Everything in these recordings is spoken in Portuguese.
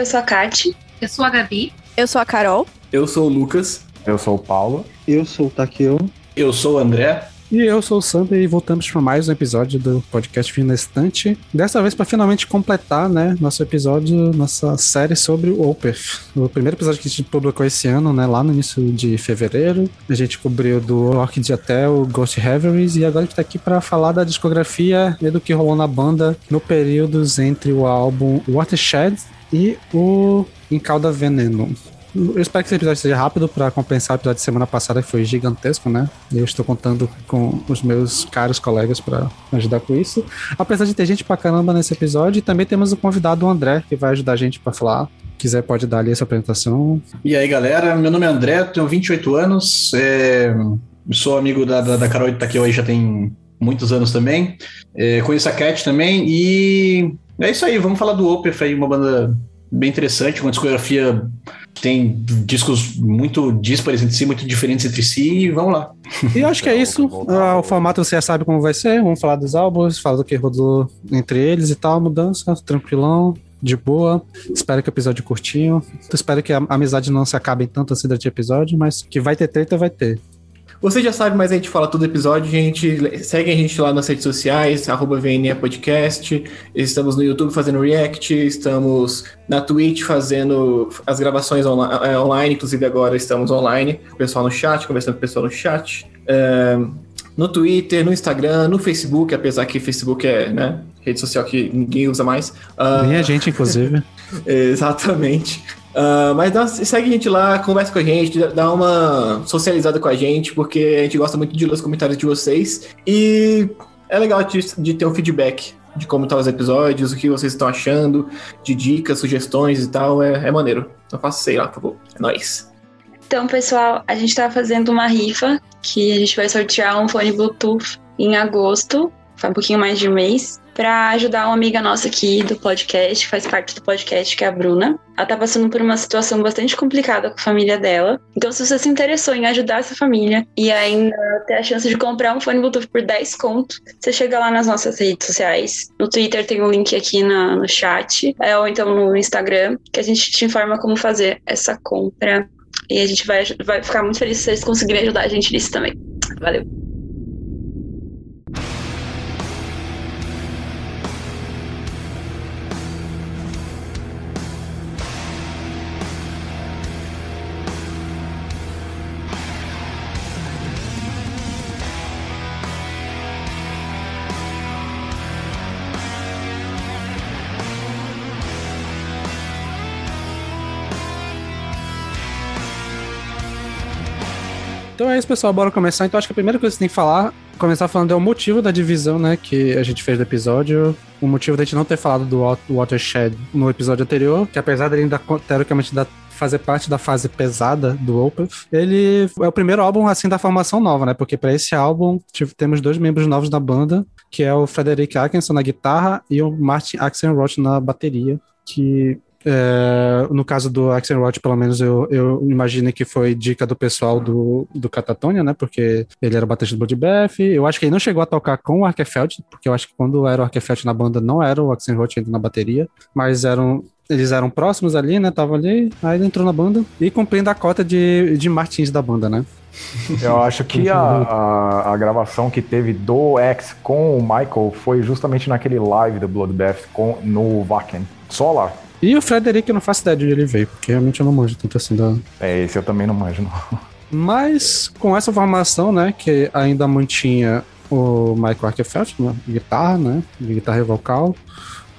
Eu sou a Kati. Eu sou a Gabi. Eu sou a Carol. Eu sou o Lucas. Eu sou o Paulo. Eu sou o Takeo. Eu sou o André. E eu sou o Sandra e voltamos para mais um episódio do podcast Fim na Estante. Dessa vez para finalmente completar, né, nosso episódio, nossa série sobre o Opeth. O primeiro episódio que a gente publicou esse ano, né, lá no início de fevereiro. A gente cobriu do Orchid até o Ghost Reveries e agora a gente tá aqui para falar da discografia e do que rolou na banda no períodos entre o álbum Watershed e o Encalda Veneno. Eu espero que esse episódio seja rápido para compensar o episódio de semana passada que foi gigantesco, né? Eu estou contando com os meus caros colegas para ajudar com isso. Apesar de ter gente pra caramba nesse episódio, também temos o convidado o André, que vai ajudar a gente para falar. Quiser, pode dar ali essa apresentação. E aí, galera, meu nome é André, tenho 28 anos, é... sou amigo da, da, da Carol e Takeo aí já tem muitos anos também. É, conheço a Cat também e é isso aí, vamos falar do Opeth aí, uma banda bem interessante, uma discografia que tem discos muito díspares entre si, muito diferentes entre si, e vamos lá. E eu acho que é isso. Ah, o formato você já sabe como vai ser. Vamos falar dos álbuns, falar do que rodou entre eles e tal, mudança, tranquilão. De boa, espero que o episódio curtinho. Espero que a amizade não se acabe tanto assim durante o episódio, mas que vai ter treta, vai ter. Você já sabe, mas a gente fala todo episódio, gente. Segue a gente lá nas redes sociais, arroba VNE Podcast. Estamos no YouTube fazendo react, estamos na Twitch fazendo as gravações onla é, online, inclusive agora estamos online, o pessoal no chat, conversando com o pessoal no chat. É, no Twitter, no Instagram, no Facebook, apesar que Facebook é, né, rede social que ninguém usa mais. Uh, Nem a gente, inclusive. Exatamente. Uh, mas dá, segue a gente lá, conversa com a gente, dá uma socializada com a gente, porque a gente gosta muito de ler os comentários de vocês. E é legal de, de ter um feedback de como estão os episódios, o que vocês estão achando, de dicas, sugestões e tal. É, é maneiro. Então faça sei lá, por favor. É nóis. Então, pessoal, a gente tá fazendo uma rifa que a gente vai sortear um fone Bluetooth em agosto, faz um pouquinho mais de um mês, para ajudar uma amiga nossa aqui do podcast, que faz parte do podcast, que é a Bruna. Ela tá passando por uma situação bastante complicada com a família dela. Então, se você se interessou em ajudar essa família e ainda ter a chance de comprar um fone Bluetooth por 10 conto, você chega lá nas nossas redes sociais. No Twitter tem um link aqui na, no chat, é, ou então no Instagram, que a gente te informa como fazer essa compra. E a gente vai, vai ficar muito feliz se vocês conseguirem ajudar a gente nisso também. Valeu! Isso, pessoal. Bora começar. Então acho que a primeira coisa que você tem que falar, começar falando é o motivo da divisão, né, que a gente fez do episódio. O motivo da gente não ter falado do Watershed no episódio anterior, que apesar dele ainda teoricamente fazer parte da fase pesada do Opeth. Ele é o primeiro álbum assim da formação nova, né? Porque para esse álbum tive, temos dois membros novos da banda, que é o Frederick Atkinson na guitarra e o Martin Axelrod na bateria, que é, no caso do Axelrod, pelo menos eu, eu imagino que foi dica do pessoal do, do Catatonia, né? Porque ele era o baterista do Bloodbath. Eu acho que ele não chegou a tocar com o Arkefeld, porque eu acho que quando era o Arkefeld na banda não era o Axelrod ainda na bateria, mas eram eles eram próximos ali, né? Tava ali, aí ele entrou na banda e cumprindo a cota de, de Martins da banda, né? Eu acho que a, a, a, gravação que teve do X com o Michael foi justamente naquele live do Bloodbath com, no Wacken. Só lá. E o Frederic eu não faço ideia de onde ele veio, porque realmente eu não manjo tanto assim da. É, esse eu também não manjo, não. Mas com essa formação, né, que ainda mantinha o Michael Arkefeld na guitarra, né, guitarra e vocal,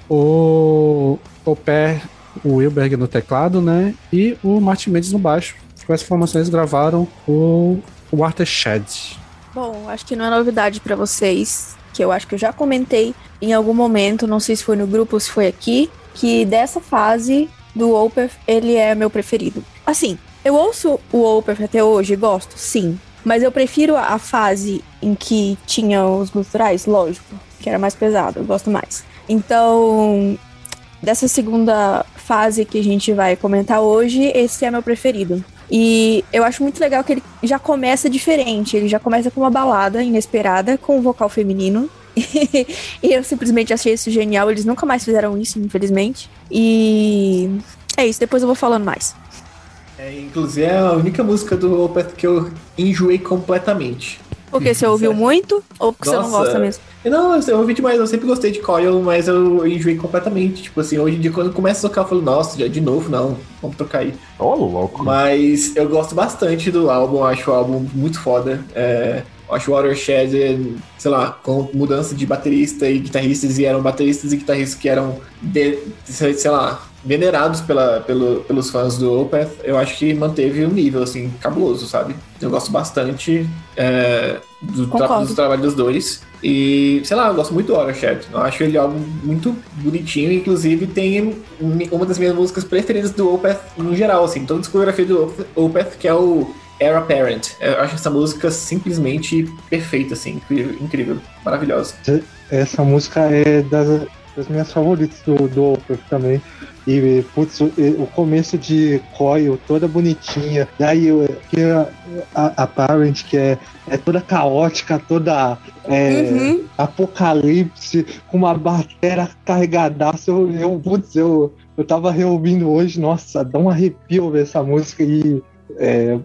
o, o Pé, o Wilberg no teclado, né, e o Martin Mendes no baixo. Com essa formação eles gravaram o Watershed. Bom, acho que não é novidade para vocês, que eu acho que eu já comentei em algum momento, não sei se foi no grupo ou se foi aqui, que dessa fase do Opeth, ele é meu preferido. Assim, eu ouço o Opeth até hoje, gosto, sim. Mas eu prefiro a fase em que tinha os guturais, lógico, que era mais pesado, eu gosto mais. Então, dessa segunda fase que a gente vai comentar hoje, esse é meu preferido. E eu acho muito legal que ele já começa diferente. Ele já começa com uma balada inesperada, com um vocal feminino. e eu simplesmente achei isso genial. Eles nunca mais fizeram isso, infelizmente. E é isso, depois eu vou falando mais. É, inclusive é a única música do Opeth que eu enjoei completamente. Porque você ouviu muito ou porque Nossa. você não gosta mesmo? Não, eu ouvi demais, eu sempre gostei de Coil, mas eu enjoei completamente. Tipo assim, hoje em dia quando começa a tocar, eu falo, nossa, já de novo, não, vamos trocar aí. Ô, louco. Mas eu gosto bastante do álbum, acho o álbum muito foda. É, acho o Watershed, sei lá, com mudança de baterista e guitarristas, e eram bateristas e guitarristas que eram, de, sei lá, venerados pela, pelo, pelos fãs do Opeth, eu acho que manteve um nível, assim, cabuloso, sabe? Eu gosto bastante é, do, tra Concordo. do trabalho dos dois. E, sei lá, eu gosto muito do Watershed. Eu acho ele algo muito bonitinho. Inclusive, tem uma das minhas músicas preferidas do Opeth no geral, assim. Toda a discografia do Opeth, que é o Era Parent. Eu acho essa música simplesmente perfeita, assim. Incrível, incrível maravilhosa. Essa música é das, das minhas favoritas do, do Opeth também. E, putz, o, o começo de Coil, toda bonitinha. E aí, o- que a, a, a Parent, que é, é toda caótica, toda é, Uhum. apocalipse, com uma bateria carregadaça. Eu, eu, putz, eu, eu tava reouvindo hoje, nossa, dá um arrepio ver essa música e. é,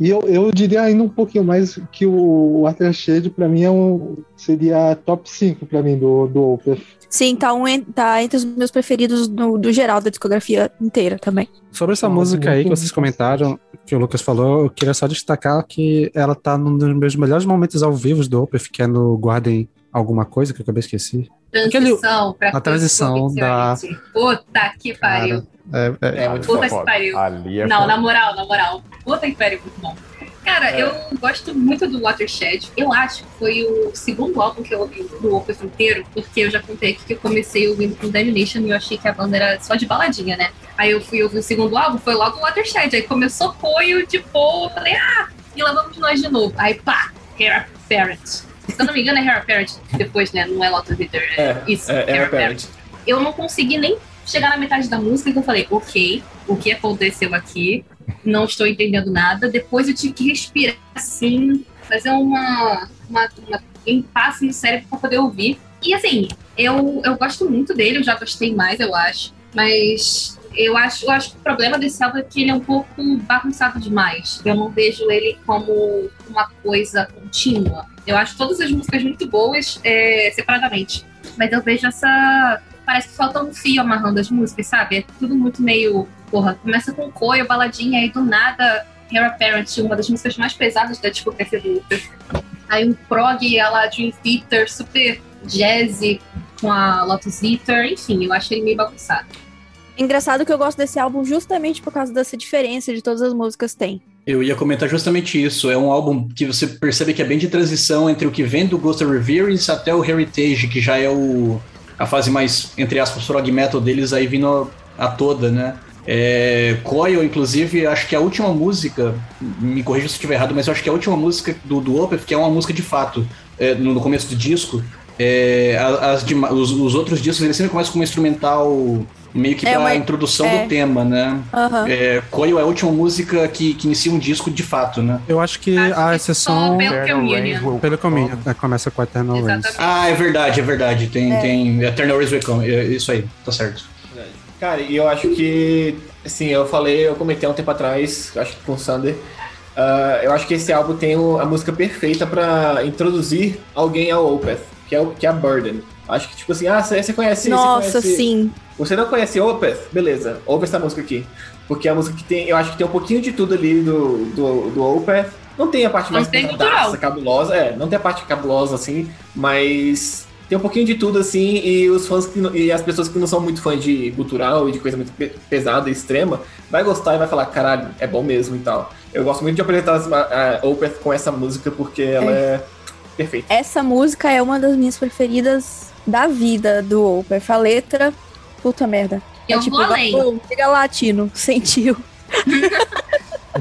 e eu, eu diria ainda um pouquinho mais que o Watershed pra mim é um, seria top 5 pra mim do, do Opeth. Sim, tá, um, tá entre os meus preferidos do, do geral da discografia inteira também. Sobre essa Nossa, música aí que vocês comentaram, que o Lucas falou, eu queria só destacar que ela tá num dos meus melhores momentos ao vivo do Opeth, que é no Guardem Alguma Coisa, que eu acabei de esquecer. Transição pra a transição da- Puta que pariu. É, é, É muito Puta que pariu. Ali é Não, foda. na moral, na moral. Puta que pariu, muito bom. Cara, É. eu gosto muito do Watershed. Eu acho que foi o segundo álbum que eu ouvi do Opeth inteiro, porque eu já contei aqui que eu comecei ouvindo com Damnation e eu achei que a banda era só de baladinha, né? Aí eu fui ouvir o segundo álbum, foi logo o Watershed. Aí começou Coio de boa, eu falei, ah, e lá vamos nós de novo. Aí pá, Hair Parent. Se eu não me engano, é Hair Parent depois, né? Não é Lotus Hitter, é, É, isso, é, Era Hair Parent eu não consegui nem chegar na metade da música, então eu falei, ok, o que aconteceu aqui? Não estou entendendo nada. Depois eu tive que respirar assim, fazer uma, uma, uma impasse no cérebro para poder ouvir. E assim, eu, eu gosto muito dele, eu já gostei mais, eu acho. Mas eu acho, eu acho que o problema desse álbum é que ele é um pouco bagunçado demais. Eu não vejo ele como uma coisa contínua. Eu acho todas as músicas muito boas é, separadamente. Mas eu vejo essa. Parece que falta um fio amarrando as músicas, sabe? É tudo muito meio. Porra, começa com coio, baladinha, aí do nada, Hair Apparent, uma das músicas mais pesadas da discografia do Luther. Aí um prog, ela Dream Theater, super jazzy, com a Lotus Eater, enfim, eu acho ele meio bagunçado. Engraçado que eu gosto desse álbum justamente por causa dessa diferença de todas as músicas tem. Eu ia comentar justamente isso. É um álbum que você percebe que é bem de transição entre o que vem do Ghost of Reverence até o Heritage, que já é o, a fase mais, entre aspas, prog metal deles, aí vindo a, toda, né? É, Coil, inclusive, acho que a última música, me corrija se estiver errado, mas acho que a última música do, do Opeth, que é uma música de fato, é, no, no começo do disco, é, as dema- os, os outros discos eles sempre começam com uma instrumental meio que É pra uma- introdução é. do tema, né? Aham. É, Coil é a última música que, que inicia um disco de fato, né? eu acho que Acho a que exceção pelo Eternal Communion. Rains will pelo caminho, né, começa com a Eternal Rains. Exatamente. Ah, é verdade, é verdade. Tem, É. tem Eternal Race Will Come. É Isso aí, tá certo. Cara, e eu acho que, assim, eu falei, eu comentei há um tempo atrás, acho que com o Sander, ah, eu acho que esse álbum tem o- a música perfeita pra introduzir alguém ao Opeth, que é, o, que é a Burden. Acho que, tipo assim, ah, você conhece... Nossa, você conhece, sim. Você não conhece Opeth? Beleza, ouve essa música aqui. Porque é a música que tem, eu acho que tem um pouquinho de tudo ali do, do, do Opeth. Não tem a parte mais cultural. cabulosa, é, não tem a parte cabulosa assim, mas tem um pouquinho de tudo assim, e os fãs que, não- e as pessoas que não são muito fãs de cultural e de coisa muito pe- pesada e extrema, vai gostar e vai falar, caralho, é bom mesmo e tal. Eu gosto muito de apresentar a, a Opeth com essa música porque ela é, perfeita. Essa música é uma das minhas preferidas da vida do Opeth. A letra, puta merda. Eu é tipo, vou além. "Pô, Liga latino, sentiu.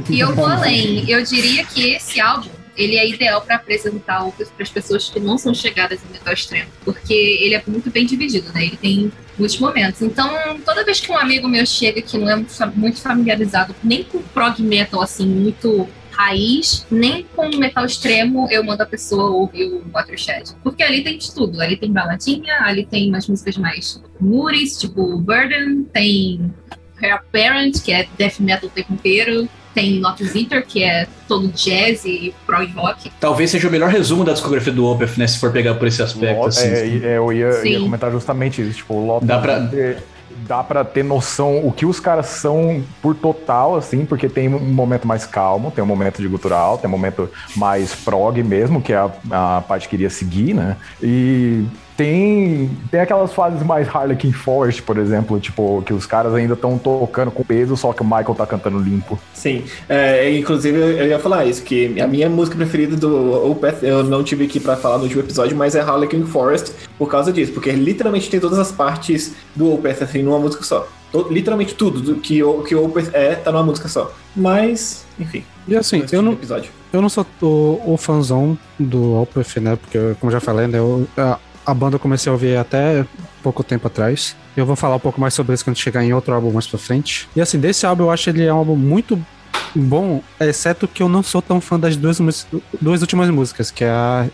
E eu vou além. Eu diria que esse álbum ele é ideal para apresentar o para as pessoas que não são chegadas em metal extremo, porque ele é muito bem dividido, né? Ele tem muitos momentos. Então, toda vez que um amigo meu chega que não é muito familiarizado nem com prog metal assim, muito raiz, nem com metal extremo, eu mando a pessoa ouvir o Watershed. Porque ali tem de tudo. Ali tem baladinha, ali tem umas músicas mais muris, tipo Burden, tem Hair Apparent, que é death metal o tempo inteiro. Tem Notus Inter, que é todo jazz e prog rock. Talvez seja o melhor resumo da discografia do Opeth, né? Se for pegar por esse aspecto. Lot- assim. é, é, eu ia, ia Sim. comentar justamente isso. Tipo, o Lotus Dá pra- Inter, dá pra ter noção o que os caras são por total, assim, porque tem um momento mais calmo, tem um momento de gutural, tem um momento mais prog mesmo, que é a, a parte que iria seguir, né? E tem, tem aquelas fases mais Harlequin Forest, por exemplo, tipo, que os caras ainda estão tocando com peso, só que o Michael tá cantando limpo. Sim, é, inclusive eu ia falar isso, que a minha música preferida do Opeth, eu não tive aqui pra falar no último episódio, mas é Harlequin Forest por causa disso, porque literalmente tem todas as partes do Opeth assim numa música só. Literalmente tudo do que o que o Opeth é tá numa música só. Mas, enfim. E assim, eu não, episódio. eu não sou o, o fãzão do Opeth, né? Porque, como já falei, né, eu- a, a banda eu comecei a ouvir até pouco tempo atrás. Eu vou falar um pouco mais sobre isso quando chegar em outro álbum mais pra frente. E assim, desse álbum eu acho ele é um álbum muito bom, exceto que eu não sou tão fã das duas, duas últimas músicas, que é a,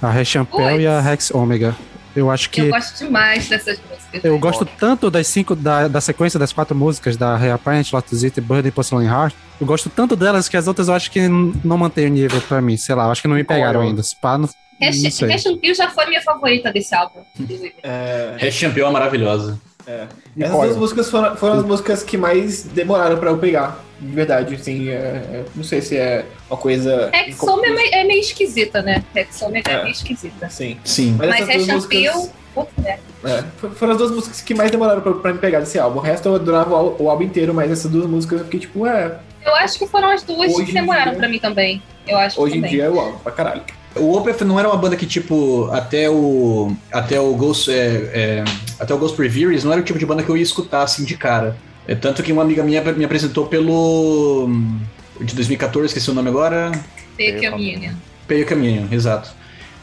a Rechampel e a Rex Omega. Eu acho que. Eu gosto demais dessas músicas. Eu gosto tanto das cinco, da, da sequência das quatro músicas, da Reapparent, Lotus It, Bird e Porcelain Heart. Eu gosto tanto delas que as outras eu acho que não mantém o nível pra mim. Sei lá, eu acho que não me pegaram ainda. Se pá, não, sei. Reshampil já foi minha favorita desse álbum. É, Champion é maravilhosa. Essas qual? duas músicas foram, foram as músicas que mais demoraram pra eu pegar. De verdade, assim, é- é- não sei se é uma coisa. Hexome é meio, é meio esquisita, né? Hexome é, É. meio esquisita. Sim. Sim. Mas, Mas essas duas músicas. merda. É, for- foram as duas músicas que mais demoraram pra, pra me pegar desse álbum. O resto eu adorava o, o álbum inteiro, mas essas duas músicas eu fiquei tipo, é, Eu acho que foram as duas que em demoraram dia- pra mim também. Eu acho hoje em dia eu amo pra caralho. O Opeth não era uma banda que, tipo, até o. Até o Ghost. é, é, até o Ghost Reveries não era o tipo de banda que eu ia escutar assim de cara. É tanto que uma amiga minha me apresentou pelo. hum, De 2014, esqueci o nome agora. Fake Communion. Pay Caminho, exato.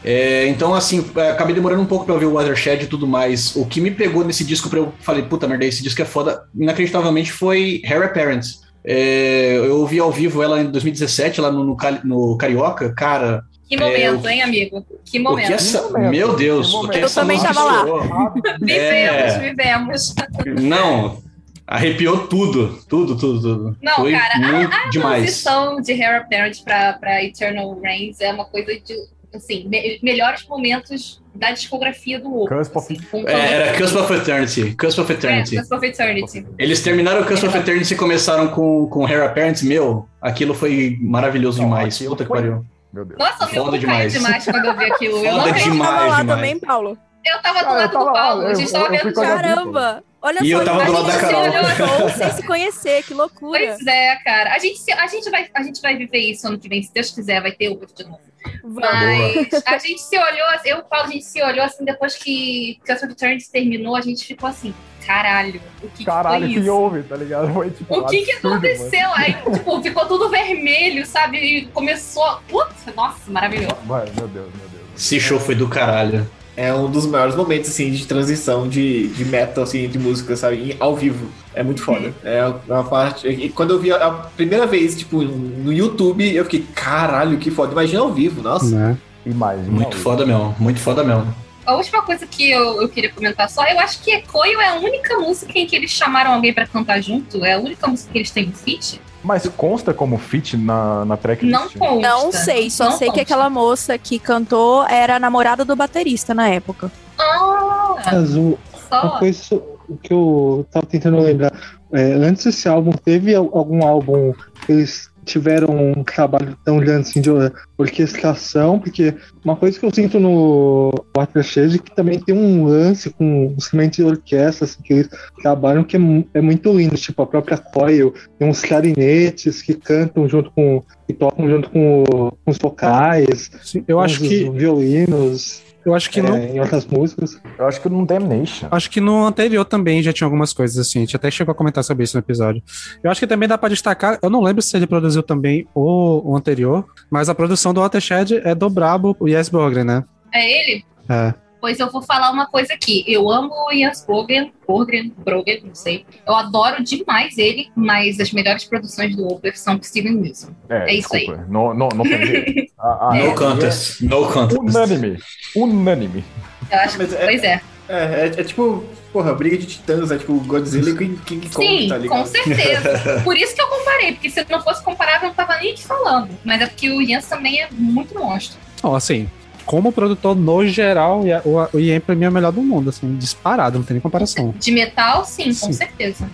É, então, assim, é, acabei demorando um pouco pra ouvir o Watershed e tudo mais. O que me pegou nesse disco pra eu falei, puta merda, esse disco é foda, inacreditavelmente foi Hair Apparent. É, eu ouvi ao vivo ela em 2017, lá no, no, no Carioca. Cara, Que momento, o- hein, amigo? Que momento. que essa. momento, Meu Deus, que o que momento. Eu essa também música tava lá. Vivemos, É. vivemos. Não, arrepiou tudo, tudo, tudo, tudo. Não, Foi cara, a- muito A demais. transição de Hair Apparent pra, pra Eternal Reigns é uma coisa de, assim, me- melhores momentos da discografia do of- assim, É, era Cusp of Eternity. Cusp of É, Eternity. Cusp of Eternity. Eles terminaram o Cusp of Eternity e começaram com, com Hair Apparent. Meu, aquilo foi maravilhoso Não, demais. Puta que foi- pariu. Meu Deus. Nossa, meu Foda demais. demais quando eu vi aquilo. Eu, não Foda demais. tava lá demais. também, Paulo. eu tava do Ah, lado tava do lá, Paulo, a eu- gente tava eu vendo fui o com a jogo. Caramba! Olha E só, eu tava a do lado da Carol. olhou sem se conhecer, que loucura. Pois é, cara. A gente, a, gente vai, a gente vai viver isso ano que vem, se Deus quiser, vai ter o de novo. Vamos. Mas a gente se olhou, eu e o Paulo, a gente se olhou assim, depois que Cusp of Eternity terminou, a gente ficou assim, caralho, o que, Caralho, que que foi isso? houve, tá ligado? Foi tipo. O que que absurdo, mano. aconteceu? Aí, tipo, ficou tudo vermelho, sabe? E começou. Putz, nossa, maravilhoso. Mano, meu Deus, meu Deus. Esse show foi do caralho. É um dos maiores momentos, assim, de transição de, de metal, assim, de música, sabe? em- Ao vivo. É muito foda. É uma parte... E quando eu vi a, a primeira vez, tipo, no YouTube, eu fiquei, caralho, que foda. Imagina ao vivo, nossa. Né? Imagina. Muito foda mesmo, muito foda mesmo. A última coisa que eu, eu queria comentar só, eu acho que Ecoio é a única música em que eles chamaram alguém pra cantar junto. É a única música que eles têm um feat. Mas consta como feat na, na tracklist? Não consta. Não sei, só Não sei que consta. aquela moça que cantou era a namorada do baterista na época. Ah, Mas o, uma coisa que eu tava tentando lembrar. é, antes desse álbum, teve al- algum álbum que eles tiveram um trabalho tão grande assim de orquestração, porque uma coisa que eu sinto no Watershed é que também tem um lance com instrumentos de orquestra assim, que eles trabalham que é, é, muito lindo, tipo a própria Coil, tem uns clarinetes que cantam junto com que tocam junto com, com os vocais, Sim, eu acho que violinos. Eu acho que é, não. Em outras músicas. Eu acho que no Damnation. Acho que no anterior também já tinha algumas coisas assim. A gente até chegou a comentar sobre isso no episódio. Eu acho que também dá pra destacar. Eu não lembro se ele produziu também o, o anterior, mas a produção do Watershed é do Brabo, o Yes Bogren, né? É ele? É. Pois eu vou falar uma coisa aqui. Eu amo o Jens Borgen, Borgen, Brogen, não sei. Eu adoro demais ele, mas as melhores produções do Opeth são do Steven Wilson. É, isso desculpa. aí. Não, não, não tem jeito. Ah, ah, no contest. No contest. Unânime. Unânime. Eu acho, Mas é- pois é. É, é, é tipo, porra, briga de titãs, é tipo Godzilla e King, King Kong, Sim, tá com certeza. Por isso que eu comparei, porque se não fosse comparável, eu não tava nem te falando. Mas é porque o Jens também é muito monstro. Ó, assim, como produtor no geral, o, o IEM pra mim é o melhor do mundo, assim, disparado, não tem nem comparação. De metal, sim, com Sim. certeza.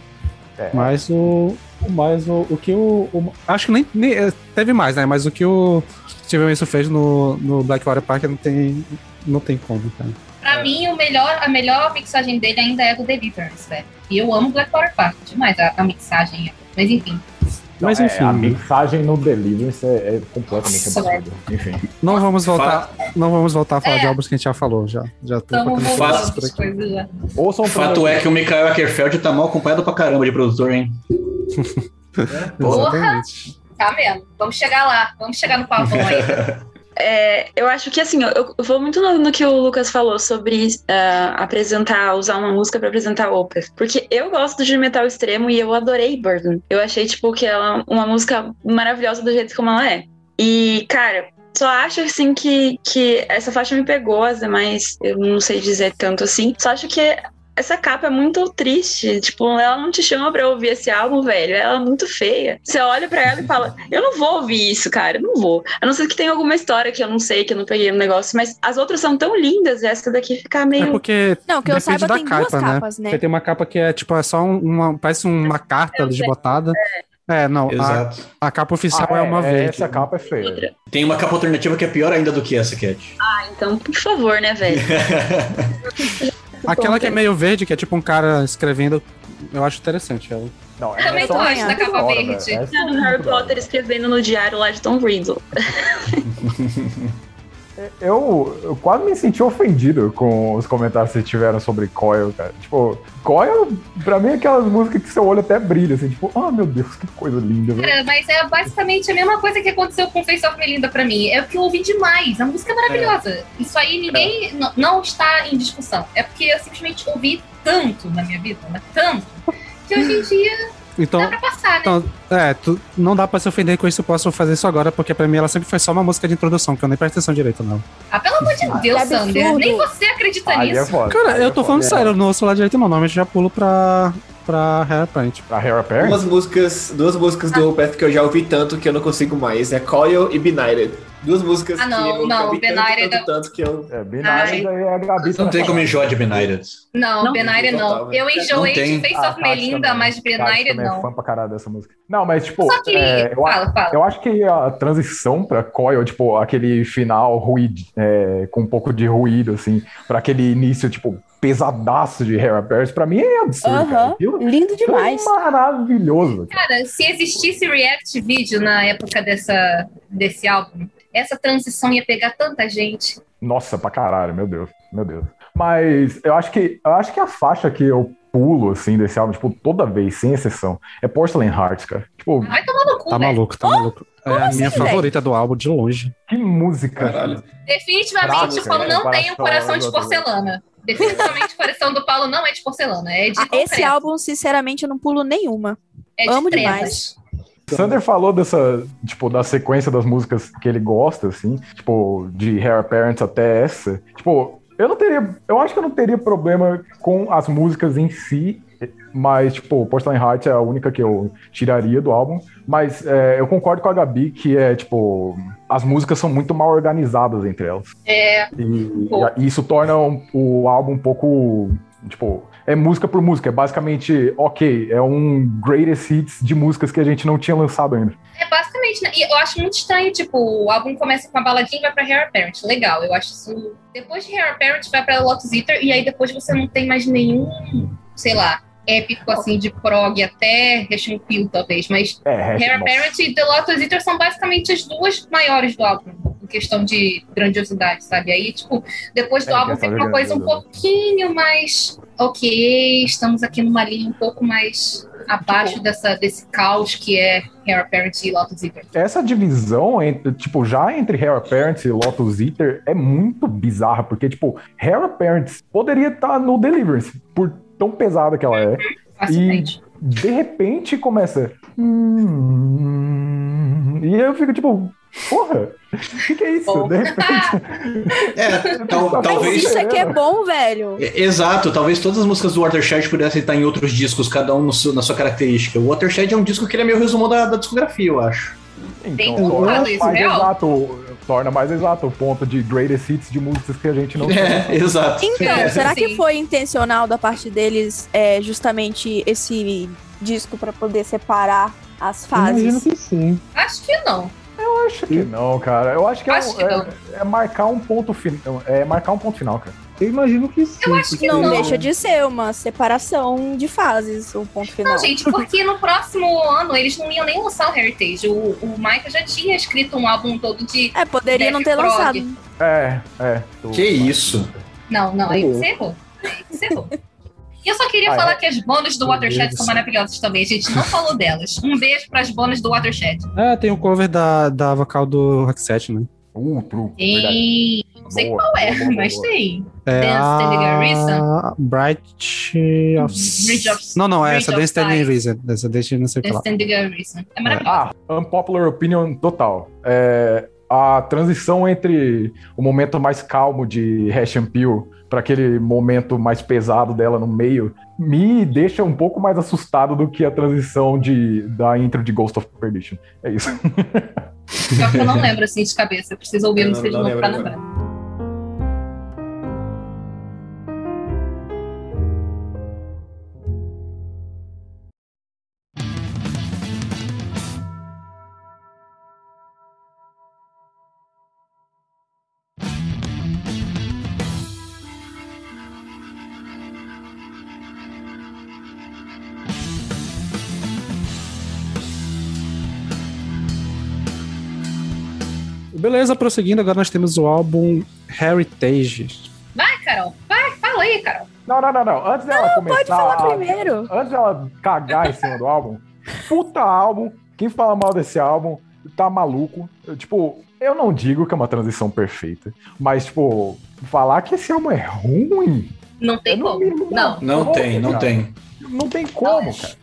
Mas o. Mas o, o que o, o- Acho que nem, nem- eh, Teve mais, né? Mas o que o Steven Wilson fez no, no Blackwater Park não tem. Não tem como, cara. Pra mim, o melhor, a melhor mixagem dele ainda é do Deliverance, velho. E eu amo Blackwater Park demais, a, a mixagem. Mas enfim. Mas É, enfim. a mensagem no Deliverance é, é completamente Nossa, absurda. Enfim. Não vamos voltar. Não vamos voltar a falar É. de álbuns que a gente já falou. Já, já tô coisas por as aqui. coisas já. Ouçam O fato é que o Michael Ackerfeld tá mal acompanhado pra caramba de produtor, hein? Porra! Exatamente. Tá mesmo. Vamos chegar lá. Vamos chegar no pavão aí. É, eu acho que assim, eu, eu vou muito no, no que o Lucas falou sobre ah, apresentar, usar uma música pra apresentar Opeth. Porque eu gosto de metal extremo e eu adorei Burden. Eu achei, tipo, que ela é uma música maravilhosa do jeito como ela é. E, cara, só acho assim que, que essa faixa me pegou, as demais eu não sei dizer tanto assim. Só acho que essa capa é muito triste. Tipo, ela não te chama pra ouvir esse álbum, velho. Ela é muito feia. Você olha pra ela e fala: Eu não vou ouvir isso, cara. Eu não vou. A não ser que tenha alguma história que eu não sei, que eu não peguei no negócio. Mas as outras são tão lindas. E essa daqui fica É meio. porque. Não, que eu saiba, da tem capa, duas né? capas, né? Porque tem uma capa que é tipo, é só um- uma. Parece uma carta desbotada. É, não. A, Exato. a capa oficial Ah, é, uma verde. Essa capa é feia. Tem uma capa alternativa que é pior ainda do que essa, Cat. Ah, então, por favor, né, velho? Aquela que é meio verde, que é tipo um cara escrevendo. Eu acho interessante ela. Não, Também essa gosto é da capa hora, verde. velho. Essa É é do muito Harry hora. Potter escrevendo no diário lá de Tom Riddle. Eu, eu quase me senti ofendido com os comentários que vocês tiveram sobre Coil, cara. Tipo, Coil, pra mim, é aquelas músicas que seu olho até brilha, assim, tipo, ah, meu Deus, que coisa linda, velho. Cara, mas é basicamente a mesma coisa que aconteceu com Face of Melinda pra mim. É o que eu ouvi demais. A música é maravilhosa. Isso aí ninguém n- não está em discussão. É porque eu simplesmente ouvi tanto na minha vida, mas tanto, que hoje em dia Então, dá pra passar, né? então é, tu, não dá pra se ofender com isso, eu posso fazer isso agora, porque pra mim ela sempre foi só uma música de introdução, que eu nem presto atenção direito, não. Ah, pelo amor de Deus, que Sander. absurdo. Nem você acredita é nisso. foda. Cara, eu é tô foda. falando sério, eu não ouço lá direito, não. Normalmente já pulo pra, pra Hair Paint. Pra Hair Pair? Duas músicas, duas músicas do Opeth que eu já ouvi tanto que eu não consigo mais. É Coil e Benighted. Duas músicas Ah, não, que eu não, Benighted tanto, tanto, tanto que eu... É, aí é a Gabi. Não tem como enjoar de Benighted. Não, Não, Benaire não. velho. Eu enjoei de Face Ah, of Melinda, também. mas também é não. fã pra caralho dessa música. Não, mas tipo, Só que. é, eu, fala, fala. eu acho que a transição pra Coil, tipo, aquele final ruído, é, com um pouco de ruído, assim, pra aquele início, tipo, pesadaço de Hair Paris, pra mim é absurdo. Aquilo- Lindo é demais. maravilhoso. cara. Cara, se existisse React Video na época dessa, desse álbum, essa transição ia pegar tanta gente. Nossa, pra caralho, meu Deus, meu Deus. Mas eu acho que eu acho que a faixa que eu pulo, assim, desse álbum, tipo, toda vez, sem exceção, é Porcelain Hearts, cara. Tipo, Vai tomar no cu, Tá maluco, tá maluco. É a assim, minha velho? favorita do álbum, de longe. que música. Caralho. Definitivamente Prática, o Paulo não tem um coração de porcelana. Definitivamente o coração do Paulo não é de porcelana, é de Ah, Esse álbum, sinceramente, eu não pulo nenhuma. é de amo trevas. demais. Sander falou dessa, tipo, da sequência das músicas que ele gosta, assim, tipo, de Hair Parents até essa. Tipo, eu não teria, eu acho que eu não teria problema com as músicas em si, mas, tipo, Porcelain Heart é a única que eu tiraria do álbum. Mas é, eu concordo com a Gabi que é, tipo, as músicas são muito mal organizadas entre elas. É, E, e isso torna o álbum um pouco, tipo, é música por música. É basicamente, ok, é um greatest hits de músicas que a gente não tinha lançado ainda. É basicamente, né? E eu acho muito estranho, tipo, o álbum começa com uma baladinha e vai pra Hair Apparent. Legal, eu acho isso. Depois de Hair Apparent vai pra Lotus Eater e aí depois você não tem mais nenhum, sei lá, épico assim de prog até Russian Pill, talvez. Mas É, Hair. Apparent e The Lotus Eater são basicamente as duas maiores do álbum, em questão de grandiosidade, sabe? Aí, tipo, depois do É, álbum questão fica uma coisa um pouquinho mais ok, estamos aqui numa linha um pouco mais abaixo Tipo, dessa, desse caos que é Hair Apparent e Lotus Eater. Essa divisão, entre, tipo, já entre Hair Apparent e Lotus Eater é muito bizarra, porque, tipo, Hair Apparent poderia estar no Deliverance, por tão pesada que ela é. Facilmente. de repente começa. "Hum", E eu fico tipo, porra, o que, que é isso? Bom. De repente. É, tal- Mas talvez. isso aqui é bom, velho. É, Exato, talvez todas as músicas do Watershed pudessem estar em outros discos, cada um no seu- na sua característica. O Watershed é um disco que ele é meio resumão da, da discografia, eu acho. Então, torna colocado isso, real. exato, torna mais exato o ponto de greatest hits de músicas que a gente não É, exato. Então, É, será que foi intencional da parte deles é, justamente esse disco pra poder separar as Imagino fases? que sim. Acho que não. Eu acho que não, cara. Eu acho que, é, Acho um- que é, é marcar um ponto final. É marcar um ponto final, cara. Eu imagino que sim. Eu acho que Não, não. deixa de ser uma separação de fases, o ponto final. Não, gente, porque no próximo ano eles não iam nem lançar o Heritage. O, o Michael já tinha escrito um álbum todo de. É, poderia não ter Prog. lançado. É, é. tô- Que isso? Não, não, aí você errou. Aí você errou. E eu só queria Ah, falar é? que as bônus do Watershed são maravilhosas também. A gente não falou delas. Um beijo pras bônus do Watershed. É, tem o cover da, da vocal do Roxette, né? Uh, true. verdade. Tem. Não sei Boa, qual é, boa, boa, mas boa. tem. É Dance Standing a Reason? Bright of... Bridge of- Não, não, é Bridge essa Dance Standing Sight. Reason. Essa Dance não sei o que Dance lá. Standing Reason. É maravilhoso. Ah, unpopular opinion total. É, a transição entre o momento mais calmo de Hash and Peel para aquele momento mais pesado dela no meio me deixa um pouco mais assustado do que a transição de, da intro de Ghost of Perdition. É isso. Só que eu não lembro assim de cabeça. Eu preciso ouvir não- CD de novo pra lembrar. Beleza, prosseguindo, agora nós temos o álbum Heritage. Vai, Carol. Vai, fala aí, Carol. Não, não, não, não. Antes dela começar. Pode falar a- primeiro. Antes dela cagar em cima do álbum, puta álbum. Quem fala mal desse álbum tá maluco. Eu, tipo, eu não digo que é uma transição perfeita, mas, tipo, falar que esse álbum é ruim. Não tem não como. me- Não. Não Como, tem, não cara? tem. Não tem como, cara.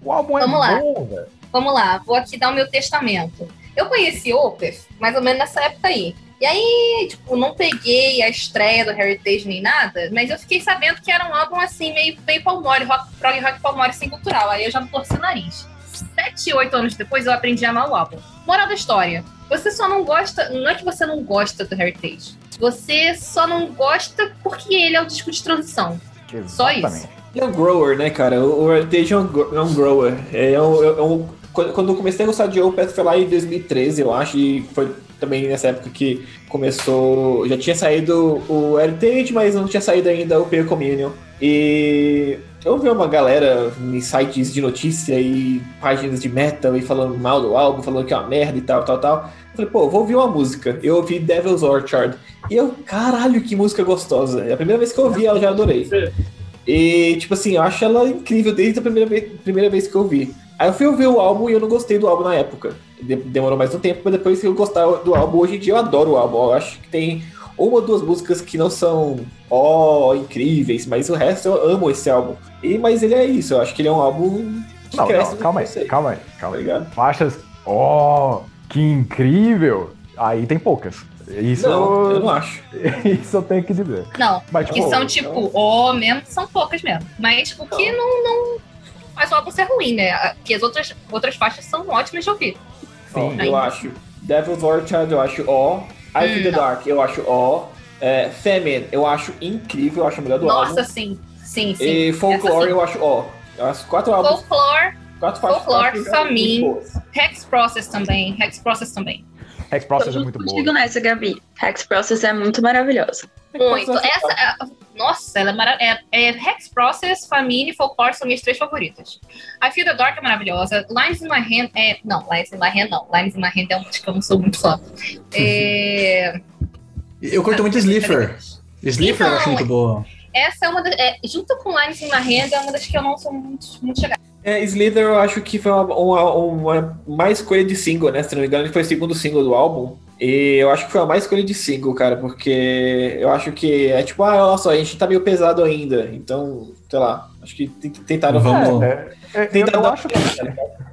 O álbum é Vamos lá. bom, velho. Vamos lá, vou aqui dar o meu testamento. Eu conheci Opeth mais ou menos nessa época aí. E aí, tipo, não peguei a estreia do Heritage nem nada, mas eu fiquei sabendo que era um álbum assim, meio, meio palmore, rock, prog rock palmore sem cultural. Aí eu já torci o nariz. Sete, oito anos depois eu aprendi a amar o álbum. Moral da história. Você só não gosta. Não é que você não gosta do Heritage. Você só não gosta porque ele é o disco de transição. Só isso. Exatamente. É um grower, né, cara? O Heritage é um, é um grower. É um, é um- quando quando eu comecei a gostar de Opeth foi lá em 2013, eu acho, e foi também nessa época que começou. Já tinha saído o Heritage, mas não tinha saído ainda o Pale Communion. E eu vi uma galera em sites de notícia e páginas de metal e falando mal do álbum, falando que é uma merda e tal, tal, tal. Eu falei, pô, vou ouvir uma música. Eu ouvi Devil's Orchard. E eu, caralho, que música gostosa. É a primeira vez que eu ouvi ela, eu já adorei. E, tipo assim, eu acho ela incrível desde a primeira vez, primeira vez que eu vi. Aí eu fui ouvir o álbum e eu não gostei do álbum na época. De- demorou mais um tempo, mas depois que eu gostar do álbum, hoje em dia eu adoro o álbum. Eu acho que tem uma ou duas músicas que não são, ó, incríveis, mas o resto eu amo esse álbum. E, mas ele é isso, eu acho que ele é um álbum que Não, cresce não, calma aí, calma aí, tá calma aí. Faixas, ó, que incrível. Aí tem poucas. Isso, Não, eu não acho. isso eu tenho que dizer. Não, Mas, que tipo, são tipo, ó, mesmo, são poucas mesmo. Mas o que não, não faz o álbum ser ruim, né? Que as outras, outras faixas são ótimas de ouvir. Sim. eu acho Devil's Orchard, eu acho ó. Eye of Hum, the não. Dark, eu acho ó. É, Feminine, eu acho incrível, eu acho a melhor do álbum. Nossa, sim. Sim, sim. E Folklore, eu acho, ó, as quatro álbuns, Folklore, quatro faixas. Folklore, boas. Hex Process também. Hex Process também. Hex Process é muito contigo boa. nessa, Gabi. Hex Process é muito maravilhosa. Muito. Essa, é- nossa, ela é maravilhosa. É, é Hex Process, Famine e Folklore são minhas três favoritas. I Feel the Dark é maravilhosa. Lines in My Hand é. Não, Lines in My Hand não. Lines in My Hand é uma que eu não sou muito fã. É, Eu curto muito Slifer. Slifer eu acho Então, muito boa. essa é uma das. é, junto com Lines in My Hand é uma das que eu não sou muito, muito chegada. É, Slither eu acho que foi uma, uma, uma mais escolha de single, né? Se não me engano, ele foi o segundo single do álbum. E eu acho que foi a mais escolha de single, cara, porque eu acho que é tipo, ah, olha só, a gente tá meio pesado ainda. Então, sei lá, acho que tem que tentar Vamos- É, é, eu, Tentar eu dar- acho,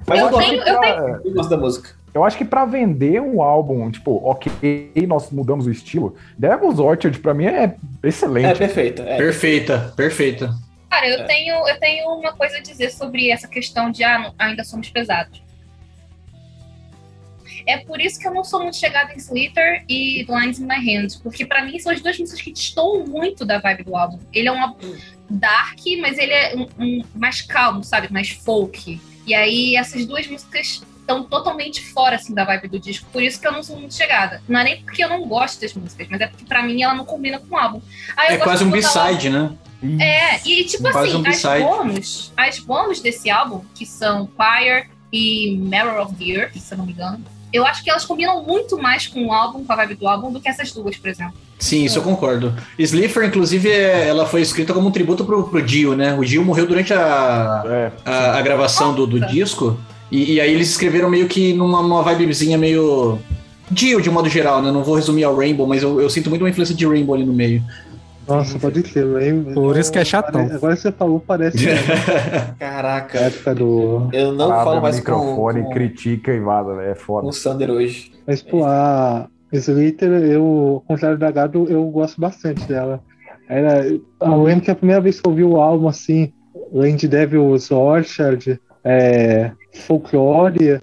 Mas Eu eu, gosto, tenho- eu pra- eu gosto da música. eu acho que pra vender um álbum, tipo, ok, nós mudamos o estilo, Devil's Orchard pra mim é É excelente. perfeita. É. Perfeita, perfeita. Cara, eu, tenho, eu tenho uma coisa a dizer sobre essa questão de ah, ainda somos pesados. É por isso que eu não sou muito chegada em Slither e Lines in My Hand, porque pra mim são as duas músicas que destoam muito da vibe do álbum. Ele é um álbum dark, mas ele é um, um mais calmo, sabe? Mais folk. E aí essas duas músicas estão totalmente fora assim da vibe do disco, por isso que eu não sou muito chegada. Não é nem porque eu não gosto das músicas, mas é porque pra mim ela não combina com o álbum. Aí eu É quase um B-side, né? É, e tipo Quase assim, um as bônus, as bônus desse álbum, que são Fire e Mirror of the Earth, se eu não me engano, eu acho que elas combinam muito mais com o álbum, com a vibe do álbum, do que essas duas, por exemplo. Sim, isso eu concordo. Slifer, inclusive, é- ela foi escrita como um tributo pro, pro Dio, né? O Dio morreu durante a, é, a, a gravação do, do disco. E, e aí eles escreveram meio que numa, numa vibezinha meio. Dio, de modo geral, né? Não vou resumir ao Rainbow, mas eu, eu sinto muito uma influência de Rainbow ali no meio. Nossa, pode ser, lembra? Por isso que é chatão. Agora- Agora você falou, parece Caraca, época do. eu não parada falo mais microfone, com, com, critica e vaza, velho, é foda. com o Sander hoje. Mas, pô, a Slater, eu, ao contrário da Gado, eu gosto bastante dela. Era, eu lembro que a primeira vez que eu ouvi o álbum, assim, Land Devil's Orchard, é, Folklore,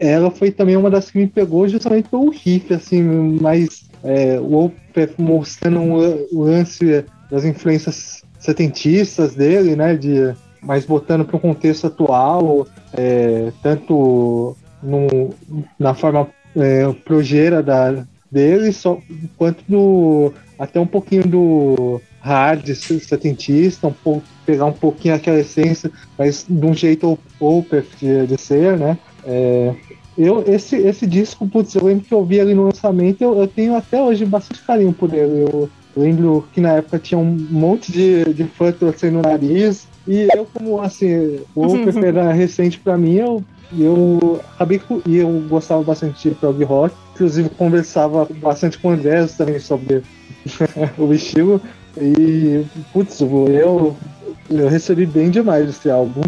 ela foi também uma das que me pegou justamente pelo riff, assim, mais é, o Opeth mostrando o lance das influências setentistas dele, né, de, mas botando para o contexto atual, é, tanto no, na forma é, projeira da, dele, só, quanto do, até um pouquinho do hard setentista, um pouco, pegar um pouquinho aquela essência, mas de um jeito Opeth de, de ser, né? É, eu, esse, esse disco, putz, eu lembro que eu vi ele no lançamento, eu, eu tenho até hoje bastante carinho por ele. Eu lembro que na época tinha um monte de, de fã torcendo o nariz, e eu, como assim, o Opeth era recente pra mim, eu, eu acabei com, e eu gostava bastante de prog rock, inclusive conversava bastante com o André também sobre o estilo, e putz, eu, eu recebi bem demais esse álbum.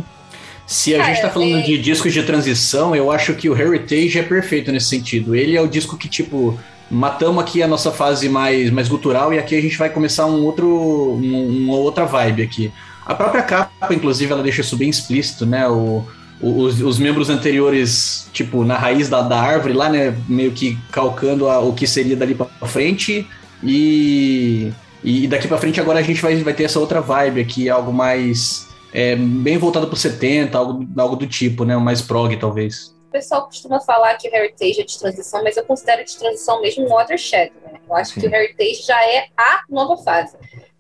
Se a gente Cara, tá falando é- de discos de transição, eu acho que o Heritage é perfeito nesse sentido. Ele é o disco que, tipo, matamos aqui a nossa fase mais, mais gutural e aqui a gente vai começar um outro, um- uma outra vibe aqui. A própria capa, inclusive, ela deixa isso bem explícito, né? O, os, os membros anteriores, tipo, na raiz da, da árvore lá, né? Meio que calcando a- o que seria dali pra frente. E, e daqui pra frente agora a gente vai, vai ter essa outra vibe aqui, algo mais é, bem voltado pro 70, algo, algo do tipo, né? Mais prog, talvez. O pessoal costuma falar que o Heritage é de transição, mas eu considero de transição mesmo o Watershed, né? Eu acho Sim. que o Heritage já é a nova fase.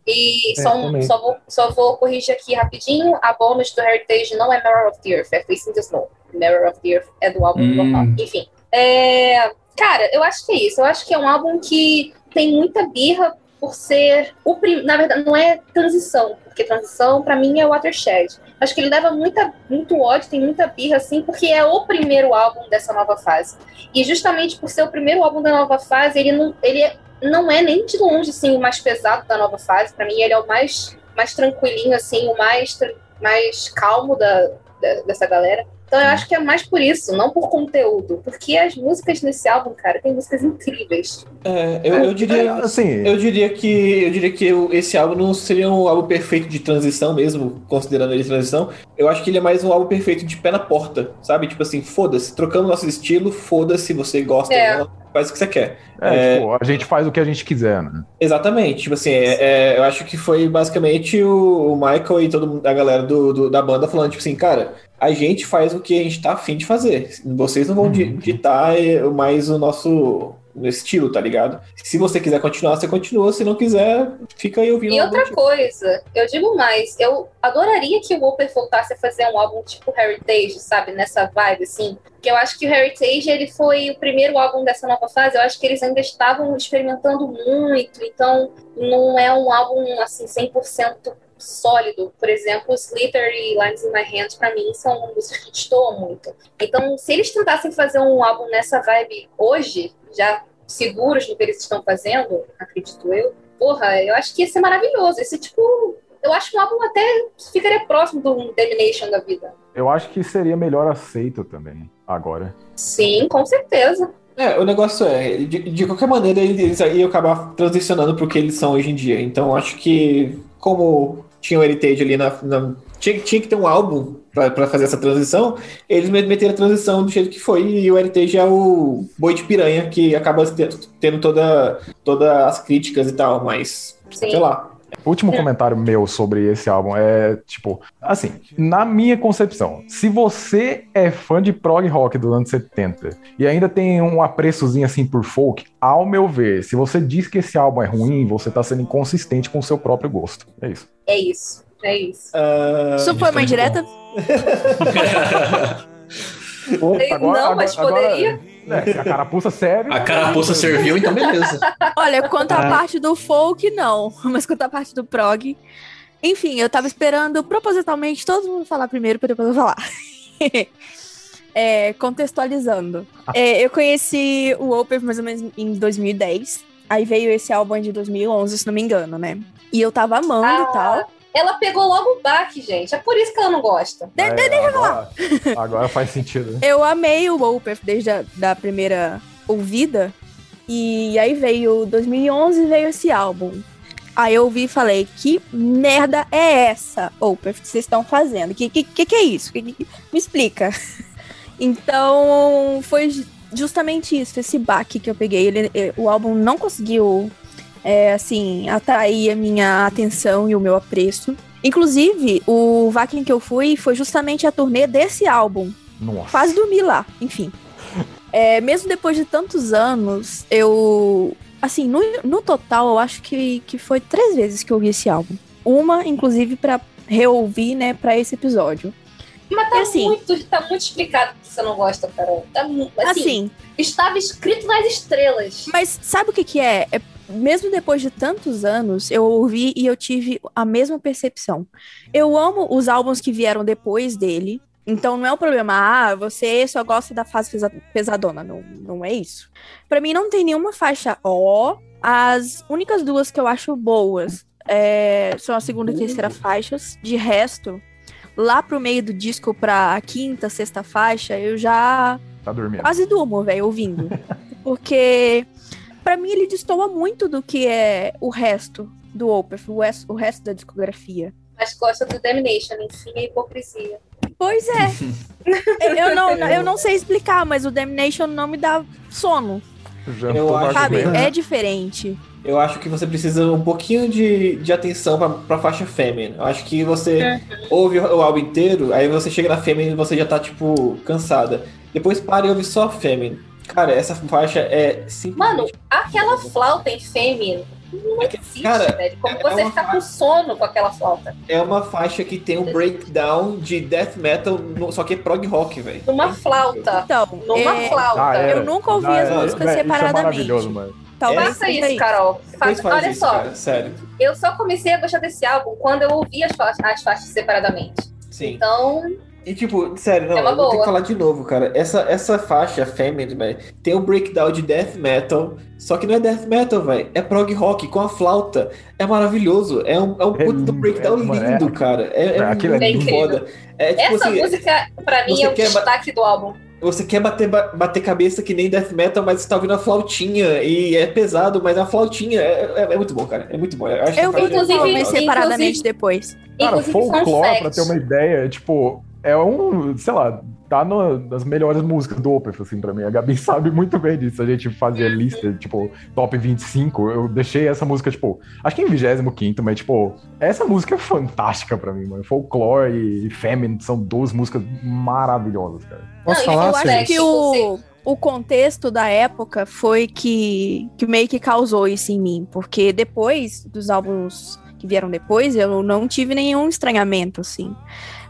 E É, só, um- só, vou, só vou corrigir aqui rapidinho, a bônus do Heritage não é Mirror of the Earth, é Facing the Snow. Mirror of the Earth é do álbum Hum. normal. Enfim, é, cara, eu acho que é isso. Eu acho que é um álbum que tem muita birra por ser o prim... na verdade não é transição, porque transição pra mim é Watershed. Acho que ele leva muita, muito ódio, tem muita birra assim, porque é o primeiro álbum dessa nova fase. E justamente por ser o primeiro álbum da nova fase, ele não, ele não é nem de longe assim o mais pesado da nova fase. Pra mim ele é o mais mais tranquilinho assim, o mais mais calmo da, da- dessa galera. Então eu acho que é mais por isso, não por conteúdo. Porque as músicas nesse álbum, cara, tem músicas incríveis. É, eu, eu diria, assim, eu diria que eu diria que esse álbum não seria um álbum perfeito de transição mesmo, considerando ele transição. Eu acho que ele é mais um álbum perfeito de pé na porta, sabe? Tipo assim, foda-se, trocamos nosso estilo, foda-se, você gosta É. não, faz o que você quer. é, É. tipo, a gente faz o que a gente quiser, né? Exatamente, tipo assim, é- é, eu acho que foi basicamente o, o Michael e toda a galera do, do- da banda falando, tipo assim, cara, a gente faz o que a gente tá afim de fazer. Vocês não vão di- ditar eh, mais o nosso estilo, tá ligado? Se você quiser continuar, você continua, se não quiser, fica aí ouvindo. E outra tipo. coisa, eu digo mais, eu adoraria que o Whooper voltasse a fazer um álbum tipo Heritage, sabe? Nessa vibe, assim. Que eu acho que o Heritage, ele foi o primeiro álbum dessa nova fase. Eu acho que eles ainda estavam experimentando muito, então não é um álbum, assim, 100% sólido. Por exemplo, Slither e Lines in My Hands, pra mim, são músicas que destoam muito. Então, se eles tentassem fazer um álbum nessa vibe hoje, já seguros no que eles estão fazendo, acredito eu, porra, eu acho que ia ser maravilhoso. Esse tipo, eu acho um álbum até que ficaria próximo do Domination da vida. Eu acho que seria melhor aceito também, agora. Sim, com certeza. É, o negócio é, de, de qualquer maneira, eles iam acabar transicionando pro que eles são hoje em dia. Então, eu acho que, como tinha o Heritage ali na. na- tinha, tinha que ter um álbum pra, pra fazer essa transição, eles met- meteram a transição do jeito que foi, e o Heritage é o boi de piranha que acaba te- tendo toda, todas as críticas e tal, mas. Sim. Sei lá. Último comentário meu sobre esse álbum é, tipo, assim, na minha concepção, se você é fã de prog rock dos anos 70 e ainda tem um apreçozinho assim por folk, ao meu ver, se você diz que esse álbum é ruim, você tá sendo inconsistente com o seu próprio gosto. É isso. É isso. É isso. Ah, Isso foi uma indireta? não, mas poderia. É, se a carapuça serve. A carapuça serviu, então beleza. Olha, quanto à Ah. parte do folk, não. Mas quanto à parte do prog. Enfim, eu tava esperando propositalmente todo mundo falar primeiro pra depois eu falar. É, contextualizando. É, eu conheci o Opeth mais ou menos em 2010. Aí veio esse álbum de 2011, se não me engano, né? E eu tava amando Ah. e tal. Ela pegou logo o baque, gente. É por isso que ela não gosta. De- É, de- agora, agora faz sentido. né? Eu amei o Opeth desde a da primeira ouvida. E aí veio 2011 veio esse álbum. Aí eu ouvi e falei, que merda é essa, Opeth, que vocês estão fazendo? Que, que que que é isso? Que- que- me explica. Então, foi ju- justamente isso, esse baque que eu peguei. Ele, eh, o álbum não conseguiu, é, assim, atrair a minha atenção e o meu apreço. Inclusive, o Vakin que eu fui foi justamente a turnê desse álbum. Nossa. Quase dormi lá, enfim. É, mesmo depois de tantos anos, eu. Assim, no, no total, eu acho que, que foi três vezes que eu ouvi esse álbum. Uma, inclusive, pra reouvir, né, pra esse episódio. Mas tá, assim. muito, tá muito explicado que você não gosta, Carol. Tá, assim, Assim, estava escrito nas estrelas. mas sabe o que que é? É, Mesmo depois de tantos anos, eu ouvi e eu tive a mesma percepção. Eu amo os álbuns que vieram depois dele. Então não é um problema, ah, você só gosta da fase pesa- pesadona. Não, não é isso. Pra mim não tem nenhuma faixa ó. As únicas duas que eu acho boas é, são a segunda e terceira faixas. De resto, lá pro meio do disco, pra quinta, sexta faixa, eu já Tá dormindo. quase durmo, velho, ouvindo. Porque pra mim ele destoa muito do que é o resto do Opeth, o, o resto da discografia. Mas gosta do Damnation, enfim, a hipocrisia. Pois é. eu, não, eu não sei explicar, mas o Damnation não me dá sono, Já Eu acho sabe? É diferente. Eu acho que você precisa um pouquinho de, de atenção pra, pra faixa Feminine. Eu acho que você ouve o, o álbum inteiro, aí você chega na Feminine e você já tá, tipo, cansada. Depois para e ouve só a Feminine. Cara, essa faixa é simplesmente... Mano, aquela flauta em Feminine não existe, Cara, velho. Como é você ficar com sono com aquela flauta. É uma faixa que tem um breakdown de death metal, no- só que é prog rock, velho. Numa flauta. Então, Numa é, flauta. Ah, é. eu nunca ouvi Ah, as é. músicas Véi, Isso é separadamente. maravilhoso, mano. Talvez Faça seja isso, Carol. Depois Faz- faz Olha isso, só, cara, sério. eu só comecei a gostar desse álbum quando eu ouvi as, fa- as faixas separadamente. Sim. Então, E tipo, sério, não, É eu vou ter que falar de novo, cara. Essa, essa faixa, Feminine, velho, tem um breakdown de death metal, só que não é death metal, velho. É prog rock com a flauta. É maravilhoso. É um, é um É puto lindo, breakdown é, mano, lindo, é- cara. É, é, é, aquilo é muito incrível. foda. É tipo Essa assim, música, pra mim, é o destaque do álbum. você quer bater, ba- bater cabeça que nem death metal, mas você tá ouvindo a flautinha e é pesado, mas a flautinha é, é- é muito bom, cara. É muito bom. Eu, acho Eu vi Inclusive- separadamente depois. Cara, Inclusive, folclore, pra ter uma ideia, tipo, é um, sei lá, tá no- nas melhores músicas do Opeth, assim, pra mim. A Gabi sabe muito bem disso. A gente fazia lista, tipo, top 25. Eu deixei essa música, tipo, acho que em 25, mas, tipo, essa música é fantástica pra mim, mano. Folklore e Feminine são duas músicas maravilhosas, cara. Posso Não, falar? eu Cê? acho que o, o contexto da época foi que, que meio que causou isso em mim. Porque depois dos álbuns que vieram depois, eu não tive nenhum estranhamento, assim.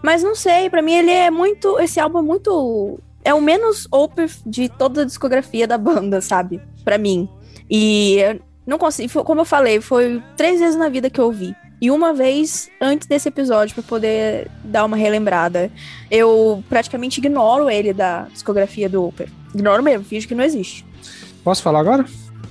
Mas não sei, pra mim ele é muito. Esse álbum é muito. É o menos Opeth de toda a discografia da banda, sabe? Pra mim. E não consigo. Como eu falei, foi três vezes na vida que eu ouvi. E uma vez antes desse episódio, pra poder dar uma relembrada. Eu praticamente ignoro ele da discografia do Opeth. Ignoro mesmo, finge que não existe. Posso falar agora?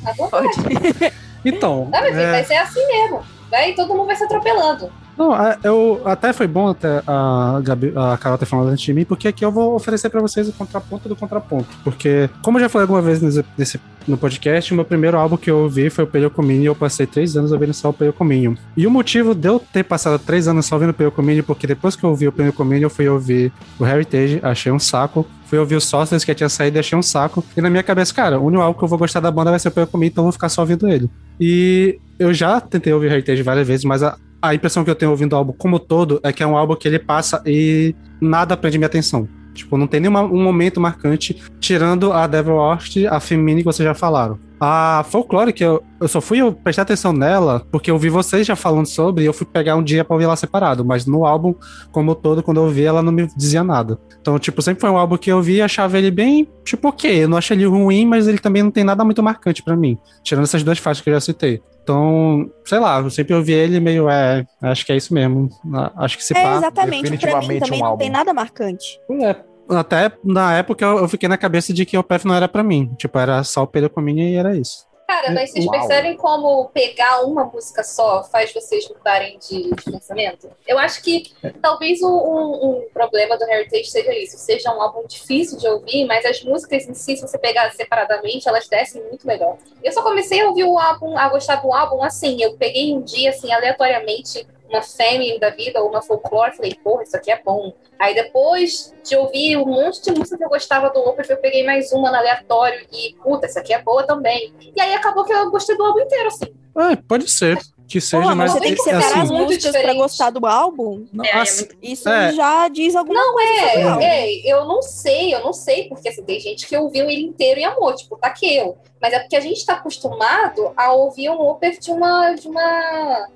Tá bom? Pode. Então, Não, filho, é, vai ser assim mesmo. Vai, todo mundo vai se atropelando. Não, a- eu até foi bom até a, Gabi, a Carol ter falado antes de mim, porque aqui eu vou oferecer pra vocês o contraponto do contraponto. Porque, como eu já falei alguma vez nesse, nesse- no podcast, o meu primeiro álbum que eu ouvi foi o Periocomínio e eu passei três anos ouvindo só o Periocomínio. E o motivo de eu ter passado três anos só ouvindo o Periocomínio, porque depois que eu ouvi o Periocomínio, eu fui ouvir o Heritage, achei um saco. Fui ouvir o Sorcerers que tinha saído e achei um saco. E na minha cabeça, cara, o único álbum que eu vou gostar da banda vai ser o Periocomínio, então eu vou ficar só ouvindo ele. E eu já tentei ouvir Heritage várias vezes, mas a, a impressão que eu tenho ouvindo o álbum como todo é que é um álbum que ele passa e nada prende minha atenção. Tipo, não tem nenhum um momento marcante, tirando a Devil Worst, a Femini que vocês já falaram. A Folklore, que eu, eu só fui prestar atenção nela porque eu vi vocês já falando sobre e eu fui pegar um dia pra ouvir ela separado. Mas no álbum, como todo, quando eu ouvi, ela não me dizia nada. Então, tipo, sempre foi um álbum que eu vi e achava ele bem, tipo, ok. Eu não achei ele ruim, mas ele também não tem nada muito marcante pra mim. Tirando essas duas faixas que eu já citei. Então, sei lá, eu sempre ouvi ele meio, é, acho que é isso mesmo. Acho que se É, pá. exatamente. Pra mim definitivamente também um não álbum. tem nada marcante. É, até na época eu, eu fiquei na cabeça de que o PF não era pra mim. Tipo, era só o Pericominha e era isso. Cara, mas vocês Uau. percebem como pegar uma música só faz vocês mudarem de, de pensamento? Eu acho que talvez um, um- um problema do Heritage seja isso, seja um álbum difícil de ouvir, mas as músicas em si, se você pegar separadamente, elas descem muito melhor. Eu só comecei a ouvir o álbum, a gostar do álbum assim, eu peguei um dia, assim, aleatoriamente, uma Feminine da vida ou uma Folklore, falei, porra, isso aqui é bom. Aí depois de ouvir um monte de música que eu gostava do Opeth, eu peguei mais uma no aleatório e, puta, essa aqui é boa também. E aí acabou que eu gostei do álbum inteiro, assim. É, pode ser que seja, Porra, mas mas você tem que é separar assim, as muito músicas pra diferente. gostar do álbum. não, É, assim, Isso É. já diz alguma coisa sobre o É, é, eu não sei, eu não sei, porque assim, tem gente que ouviu ele inteiro e amou, tipo, tá que eu. Mas é porque a gente tá acostumado a ouvir um Opeth de uma, de uma,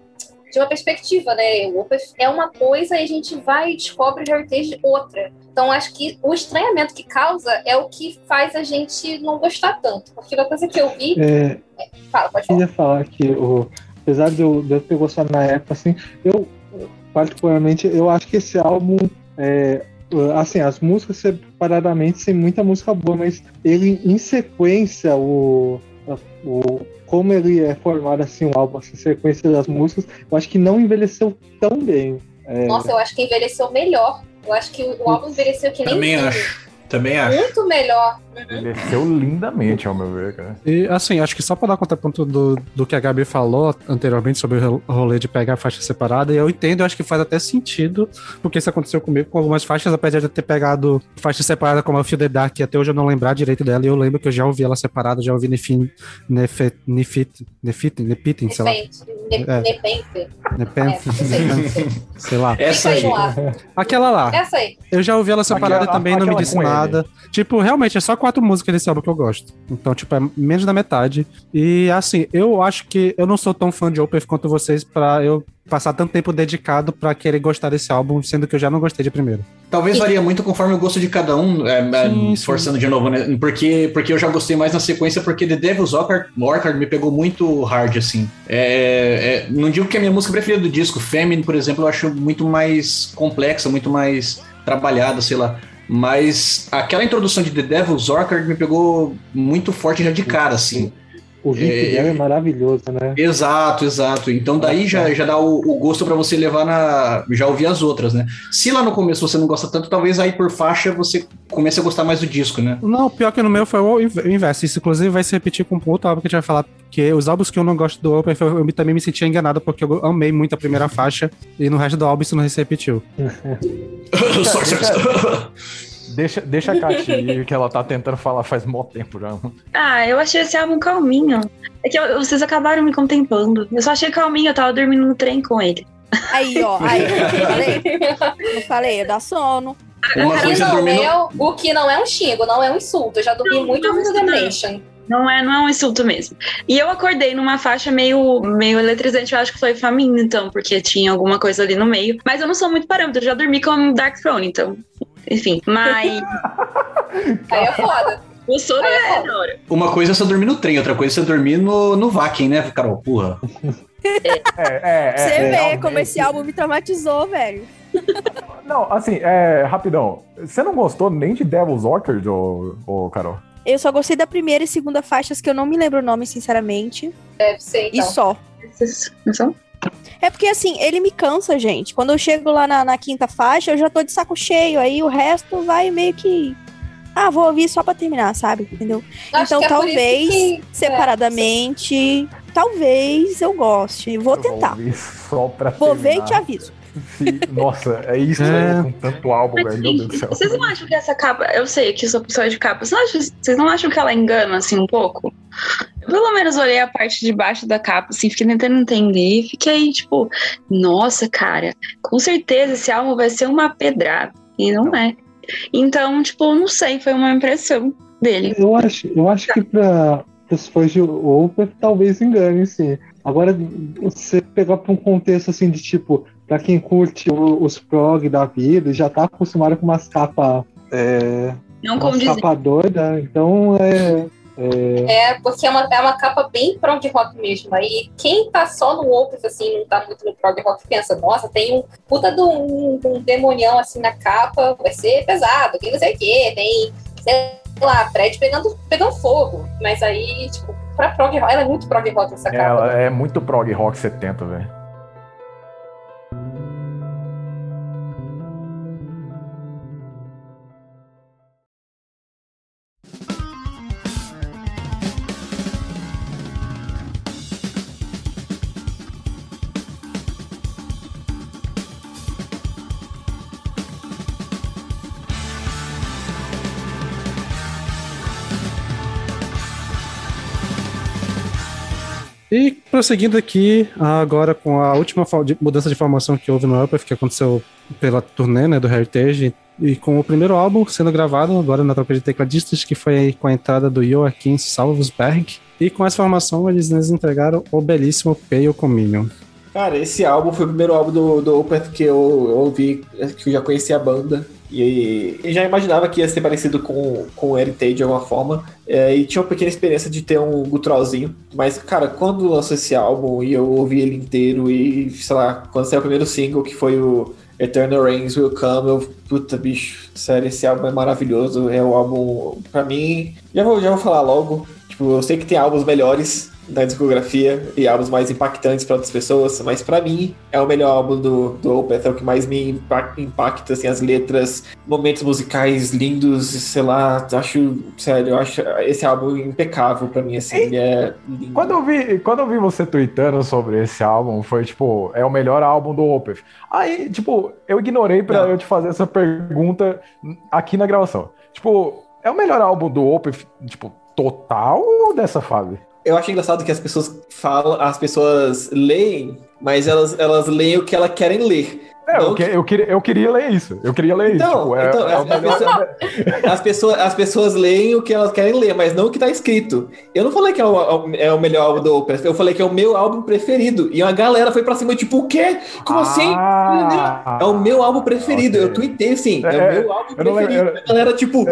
de uma perspectiva, né? O Opeth é uma coisa e a gente vai e descobre o Heritage outra. Então, acho que o estranhamento que causa é o que faz a gente não gostar tanto. Porque uma coisa que eu vi. É, Fala, pode eu falar. queria falar que, o, apesar de eu, de eu ter gostado na época, assim, eu, particularmente, eu acho que esse álbum, é, assim, as músicas separadamente tem muita música boa, mas ele, em sequência, o, o como ele é formado, assim, o álbum, assim, sequência das músicas, eu acho que não envelheceu tão bem. É, Nossa, eu acho que envelheceu melhor. Eu acho que o álbum envelheceu que nem Também vinho. acho. Também acho. Muito melhor. Envelheceu lindamente, ao meu ver, cara. E assim, acho que só pra dar contraponto do, do que a Gabi falou anteriormente sobre o rolê de pegar a faixa separada, eu entendo, eu acho que faz até sentido, porque isso aconteceu comigo com algumas faixas, apesar de eu ter pegado faixa separada como a Feel the Dark, e até hoje eu não lembrar direito dela, e eu lembro que eu já ouvi ela separada, já ouvi Nefin, Nefet, Nefit, Nefit, Nepitin, sei lá. Nepente. Ne- É. Nepente. Nepen, É, sei, lá. Essa aí. Aquela lá. Essa aí. Eu já ouvi ela separada Aquela- também não me disse nada. Tipo, realmente é só quatro músicas desse álbum que eu gosto. Então, tipo, é menos da metade. E assim, eu acho que eu não sou tão fã de Opeth quanto vocês pra eu passar tanto tempo dedicado pra querer gostar desse álbum, sendo que eu já não gostei de primeiro. Talvez varia muito conforme o gosto de cada um, é, é, Sim, sim. forçando de novo, né? Porque, porque eu já gostei mais na sequência, porque The Devil's Orchard, Orchard me pegou muito hard, assim. É, é, não digo que é a minha música preferida do disco, Feminine, por exemplo, eu acho muito mais complexa, muito mais trabalhada, sei lá. Mas aquela introdução de The Devil's Orchard me pegou muito forte já de cara, assim. O riff É, dela é maravilhoso, né? Exato, exato. Então daí já, já dá o, o gosto pra você levar na. Já ouvir as outras, né? Se lá no começo você não gosta tanto, talvez aí por faixa você comece a gostar mais do disco, né? Não, pior que no meu foi o inv- o inverso. Isso, inclusive, vai se repetir com outro álbum que a gente vai falar. Porque os álbuns que eu não gosto do Open, eu também me sentia enganado porque eu amei muito a primeira faixa e no resto do álbum isso não se repetiu. Deixa, deixa a Kati ir, que ela tá tentando falar faz mó tempo já. Ah, eu achei esse álbum calminho. É que eu- vocês acabaram me contemplando. Eu só achei calminho, eu tava dormindo no trem com ele. Aí, ó. Aí, eu falei? Eu falei, é da sono. Uma O que, coisa não dormir no- é, o que não é um xingo, não é um insulto. Eu já dormi Não, muito não, ouvindo não. É, não é um insulto mesmo. E eu acordei numa faixa meio, meio eletrizante, eu acho que foi faminto, então, porque tinha alguma coisa ali no meio. Mas eu não sou muito parâmetro, eu já dormi com Dark Throne, então. Enfim, mas Aí é foda. o sono Aí é é hora. Uma coisa é você dormir no trem, outra coisa é você dormir no, no Vakin, né, Carol? Porra. É, é, é. Você vê realmente. como esse álbum me traumatizou, velho. Não, assim, é, rapidão. Você não gostou nem de Devil's Orchard, ô, ô Carol? Eu só gostei da primeira e segunda faixas, que eu não me lembro o nome, sinceramente. Deve ser, E então. só. Não são? É porque, assim, ele me cansa, gente. Quando eu chego lá na, na quinta faixa, eu já tô de saco cheio. Aí o resto vai meio que. Ah, vou ouvir só pra terminar, sabe? Entendeu? Acho então, é talvez, que- separadamente, talvez eu goste. Vou tentar. ouvir só pra Vou ver e terminar. te aviso. Nossa, é isso É. aí, com tanto álbum, Mas, velho. Meu Deus do céu. vocês não acham que essa capa. Eu sei que sou pessoa de capa. Vocês não, acham, vocês não acham que ela engana, assim, um pouco? Eu, pelo menos olhei a parte de baixo da capa, assim, fiquei tentando entender. Fiquei tipo, nossa, cara, com certeza esse álbum vai ser uma pedrada. E não, é. Então, tipo, não sei, foi uma impressão dele. Eu acho, eu acho que pra os fãs de Open talvez engane, sim. Agora, você pegar pra um contexto assim de tipo, pra quem curte o- os prog da vida e já tá acostumado com umas capas. É, Não umas capa doida, então é. é É, porque é uma, é uma capa bem prog rock mesmo. Aí quem tá só no Opeth, assim, não tá muito no prog rock, pensa, nossa, tem um puta de um, um demonião assim na capa, vai ser pesado, tem não sei o quê, tem, sei lá, Fred pegando, pegando fogo. Mas aí, tipo, pra prog rock, ela é muito prog rock essa capa. Ela é muito prog rock 70, velho. E prosseguindo aqui, agora com a última mudança de formação que houve no Upper, que aconteceu pela turnê né, do Heritage, e com o primeiro álbum sendo gravado agora na troca de tecladistas, que foi com a entrada do Joaquim Salvesberg. E com essa formação eles nos entregaram o belíssimo Pale Communion. Cara, esse álbum foi o primeiro álbum do, do Opeth que eu, ouvi, que eu já conhecia a banda. E, e já imaginava que ia ser parecido com, com o Heritage de alguma forma. É, e tinha uma pequena experiência de ter um guturalzinho. Mas, cara, quando lançou esse álbum e eu ouvi ele inteiro, e sei lá, quando saiu o primeiro single, que foi o Eternal Rains Will Come, eu, puta bicho, sério, esse álbum é maravilhoso. É o álbum, pra mim, já vou, já vou falar logo. Tipo, eu sei que tem álbuns melhores na discografia e álbuns mais impactantes para outras pessoas, mas pra mim é o melhor álbum do, do Opeth, é o que mais me impact- impacta, assim, as letras, momentos musicais lindos, sei lá, acho, sério, eu acho esse álbum impecável pra mim, assim, ele é lindo. Quando eu vi, quando eu vi você tweetando sobre esse álbum, foi tipo, é o melhor álbum do Opeth. Aí, tipo, eu ignorei Não. eu te fazer essa pergunta aqui na gravação. Tipo, é o melhor álbum do Opeth, tipo, total ou dessa fase? Eu acho engraçado que as pessoas falam, as pessoas leem, mas elas, elas leem o que elas querem ler. É, eu, que- eu queria, eu queria ler isso. Eu queria ler Então, isso. Tipo, é, então, é o as- as melhor- As pessoas, as pessoas leem o que elas querem ler, mas não o que tá escrito. Eu não falei que é o, é o melhor álbum do Opeth, eu falei que é o meu álbum preferido. E a galera foi pra cima, tipo, o quê? Como assim? Ah, É o meu álbum preferido. ok. Eu tuitei assim, é, É, o meu álbum eu não lembro- preferido. eu- A galera, tipo.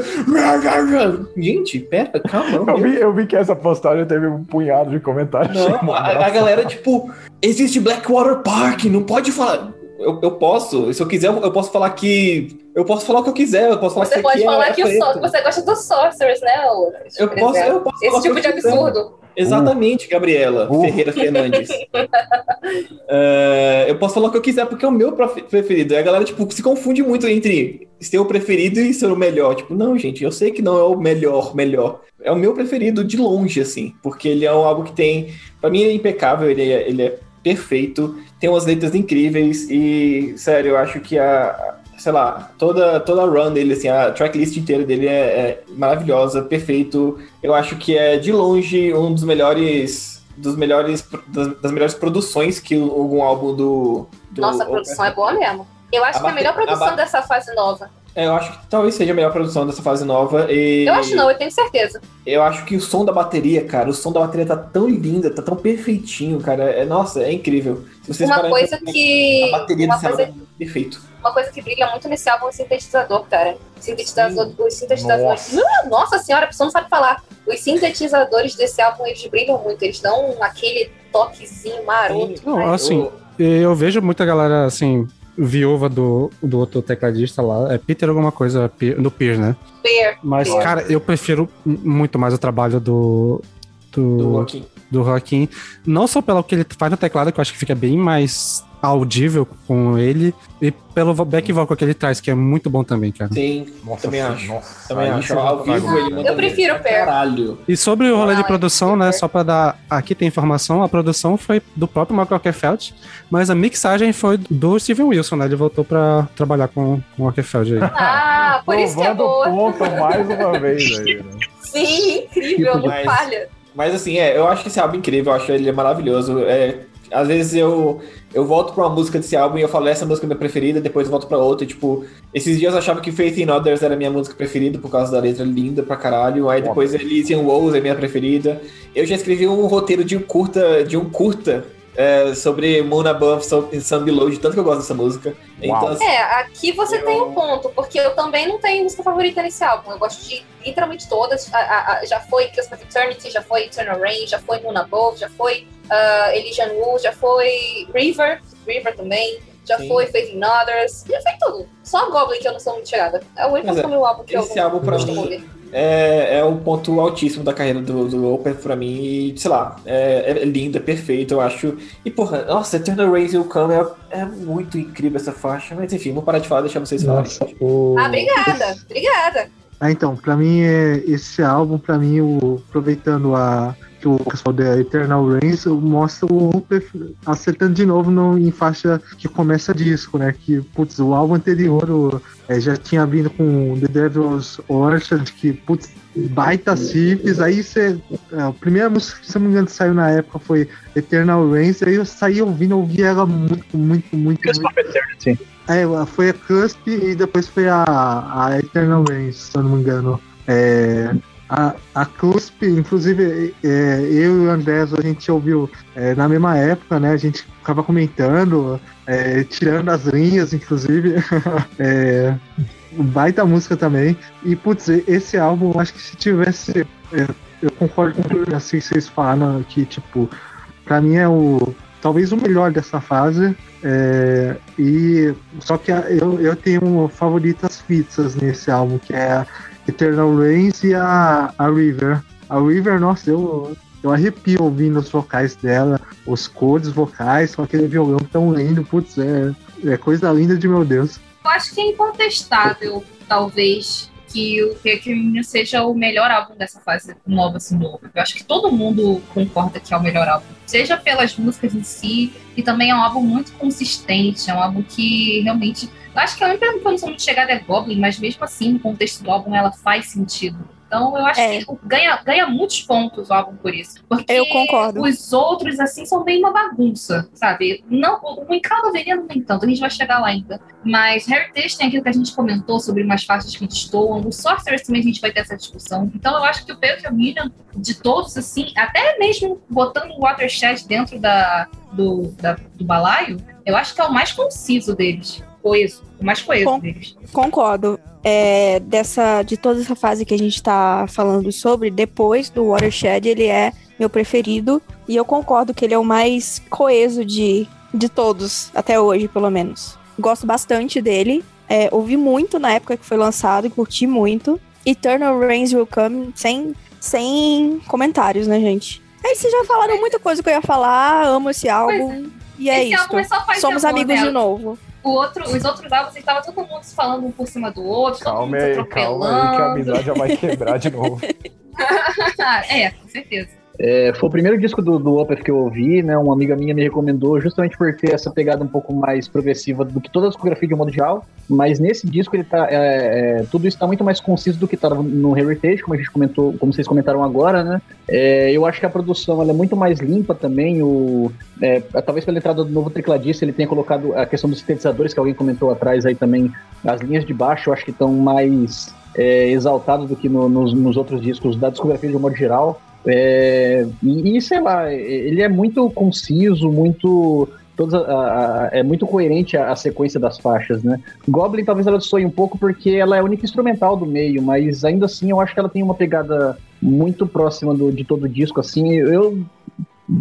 Gente, pera, calma. Eu vi, eu vi que essa postagem teve um punhado de comentários. Não, a, a galera, tipo, existe Blackwater Park, não pode falar. Eu, eu posso, se eu quiser, eu posso falar que. Eu posso falar o que eu quiser, eu posso falar Você que pode isso aqui falar é que o so você gosta do Sorcerers, né? Eu posso, exemplo. eu posso falar Esse o que tipo eu de quiser. absurdo. Exatamente, Gabriela Uh. Ferreira Fernandes. É, eu posso falar o que eu quiser porque é o meu preferido. E a galera, tipo, se confunde muito entre ser o preferido e ser o melhor. Tipo, não, gente, eu sei que não é o melhor, melhor. É o meu preferido de longe, assim. Porque ele é um álbum que tem. Pra mim, ele é impecável, ele é, ele é perfeito, tem umas letras incríveis e, sério, eu acho que a. Sei lá, toda, toda a run dele, assim, a tracklist inteira dele é, é maravilhosa, perfeito. Eu acho que é de longe um dos melhores. Dos melhores das, das melhores produções que algum álbum do. do Nossa, a produção é boa mesmo. Eu acho A que é a melhor produção dessa fase nova. É, eu acho que talvez seja a melhor produção dessa fase nova. E Eu acho não, eu tenho certeza. eu acho que o som da bateria, cara, o som da bateria tá tão linda, tá tão perfeitinho, cara. É, nossa, é incrível. Se vocês Uma coisa pra que. A bateria Uma desse coisa, álbum é perfeito. uma coisa que brilha muito nesse álbum é o sintetizador, cara. Sintetizador, os sintetizadores. Ah, Nossa senhora, a pessoa não sabe falar. Os sintetizadores desse álbum, eles brilham muito. Eles dão aquele toquezinho maroto. Não, assim, eu vejo muita galera, assim, viúva do, do outro tecladista lá. É Peter alguma coisa, do Pierce, né? Peer. Mas, Peer. cara, eu prefiro muito mais o trabalho do. Do, Do Joaquim. Do Joaquim. Não só pelo que ele faz no teclado, que eu acho que fica bem mais audível com ele, e pelo back vocal que ele traz, que é muito bom também, cara. Sim, Nossa, também acho. Nossa, Também acho. Ao vivo ele manda Eu prefiro o. Caralho. E sobre o rolê Ah, de produção, né? Só pra dar. Aqui tem informação, a produção foi do próprio Michael Ockerfeld, mas a mixagem foi do Steven Wilson, né? Ele voltou pra trabalhar com, com o Ockerfeld aí. Ah, por isso que é boa. ponto mais uma vez aí, né? Sim, incrível, não Mas- falha. Mas assim, é, eu acho que esse álbum é incrível, eu acho ele maravilhoso. É, às vezes eu, eu volto pra uma música desse álbum e eu falo, essa música é minha preferida, depois eu volto pra outra. e, Tipo, esses dias eu achava que Faith in Others era minha música preferida por causa da letra linda pra caralho. Aí depois Elysian Walls é minha preferida. Eu já escrevi um roteiro de um curta, de um curta é, sobre Moon Above Sun- Below, de tanto que eu gosto dessa música. Então, assim, É, aqui você Eu- tem um ponto, porque eu também não tenho música favorita nesse álbum. Eu gosto de literalmente todas. A- a- a- já foi Kiss of Eternity, já foi Eternal Rain, já foi Moon Above, já foi uh, Elysian Wool, já foi River, River também, já Sim. foi Faith in Others, já foi tudo. Só Goblin que eu não sou muito chegada. É o único Mas é, meu álbum que eu esse álbum pra mim- ouvir. É, é um ponto altíssimo da carreira do, do Open pra mim. E, sei lá, é, é lindo, é perfeito, eu acho. E, porra, nossa, Eternal Rain Will Come é, é muito incrível essa faixa. Mas enfim, vou parar de falar, deixar vocês falarem. Nossa, o... Ah, obrigada, obrigada. Ah, então, pra mim, é, esse álbum, pra mim, o, aproveitando a que o pessoal da Eternal Rains mostra o Hooper acertando de novo no, em faixa que começa disco, né? Que, putz, o álbum anterior o, é, já tinha vindo com The Devil's Orchard, que, putz, baita riffs, aí você. é, a primeira música que, se não me engano, saiu na época foi Eternal Rains, aí eu saí ouvindo, ouvi ela muito, muito, muito, Cusp muito. Eternity. É, foi a Cusp e depois foi a, a Eternal Rains, se eu não me engano. É, a, a Cusp, inclusive, é, eu e o Andrés, a gente ouviu é, na mesma época, né? A gente ficava comentando, é, tirando as linhas, inclusive. é, baita música também. E, putz, esse álbum, acho que se tivesse. é, eu concordo com o que assim, vocês falaram que, tipo, pra mim é o. Talvez o melhor dessa fase. É, e só que eu, eu tenho favoritas fixas nesse álbum, que é Eternal Rains e a, a River. A River, nossa, eu, eu arrepio ouvindo os vocais dela, os codes vocais, com aquele violão tão lindo, putz, é, é coisa linda de meu Deus. Eu acho que é incontestável, talvez, que o Requiem seja o melhor álbum dessa fase nova, assim, novo. Eu acho que todo mundo concorda que é o melhor álbum. Seja pelas músicas em si, e também é um álbum muito consistente, é um álbum que realmente... Eu acho que a única que eu não sou muito chegada é Goblin, mas mesmo assim, no contexto do álbum, ela faz sentido. Então eu acho É. que ganha, ganha muitos pontos o álbum por isso. Porque Eu concordo. os outros, assim, são bem uma bagunça, sabe? Não, o Encalda Veneno nem tanto, a gente vai chegar lá ainda. Mas Heritage tem aquilo que a gente comentou sobre umas faixas que destoam. O Sorcerers também a gente vai ter essa discussão. Então eu acho que o Pale Million, de todos, assim, até mesmo botando o Watershed dentro da, do, da- do balaio, eu acho que é o mais conciso deles. Coeso. Mais coeso Com- deles. Concordo. É, dessa, de toda essa fase que a gente tá falando sobre, depois do Watershed, ele é meu preferido. E eu concordo que ele é o mais coeso de, de todos, até hoje, pelo menos. Gosto bastante dele. É, ouvi muito na época que foi lançado e curti muito. Eternal Rains Will Come, sem, sem comentários, né, gente? Aí vocês já falaram muita coisa que eu ia falar, amo esse álbum. E é álbum é isso. e Somos amigos né? de novo. O outro, os outros álbuns, estava todo mundo falando um por cima do outro, todo Calma mundo aí, calma aí, que a amizade já vai quebrar de novo. é, com certeza. É, foi o primeiro disco do, do Opeth que eu ouvi, né? Uma amiga minha me recomendou justamente por ter essa pegada um pouco mais progressiva do que toda a discografia de um modo geral. Mas nesse disco ele tá. é, é, tudo isso tá muito mais conciso do que estava no Heritage, como a gente comentou, como vocês comentaram agora, né? É, eu acho que a produção ela é muito mais limpa também. O, é, talvez pela entrada do novo tecladista, ele tenha colocado a questão dos sintetizadores, que alguém comentou atrás aí também. As linhas de baixo eu acho que estão mais é, exaltadas do que no- nos, nos outros discos da discografia de um modo geral. É, e, e, sei lá, ele é muito conciso, muito. A- é muito coerente a, a sequência das faixas, né? Goblin talvez ela sonhe um pouco porque ela é a única instrumental do meio, mas ainda assim eu acho que ela tem uma pegada muito próxima do, de todo o disco, assim. Eu,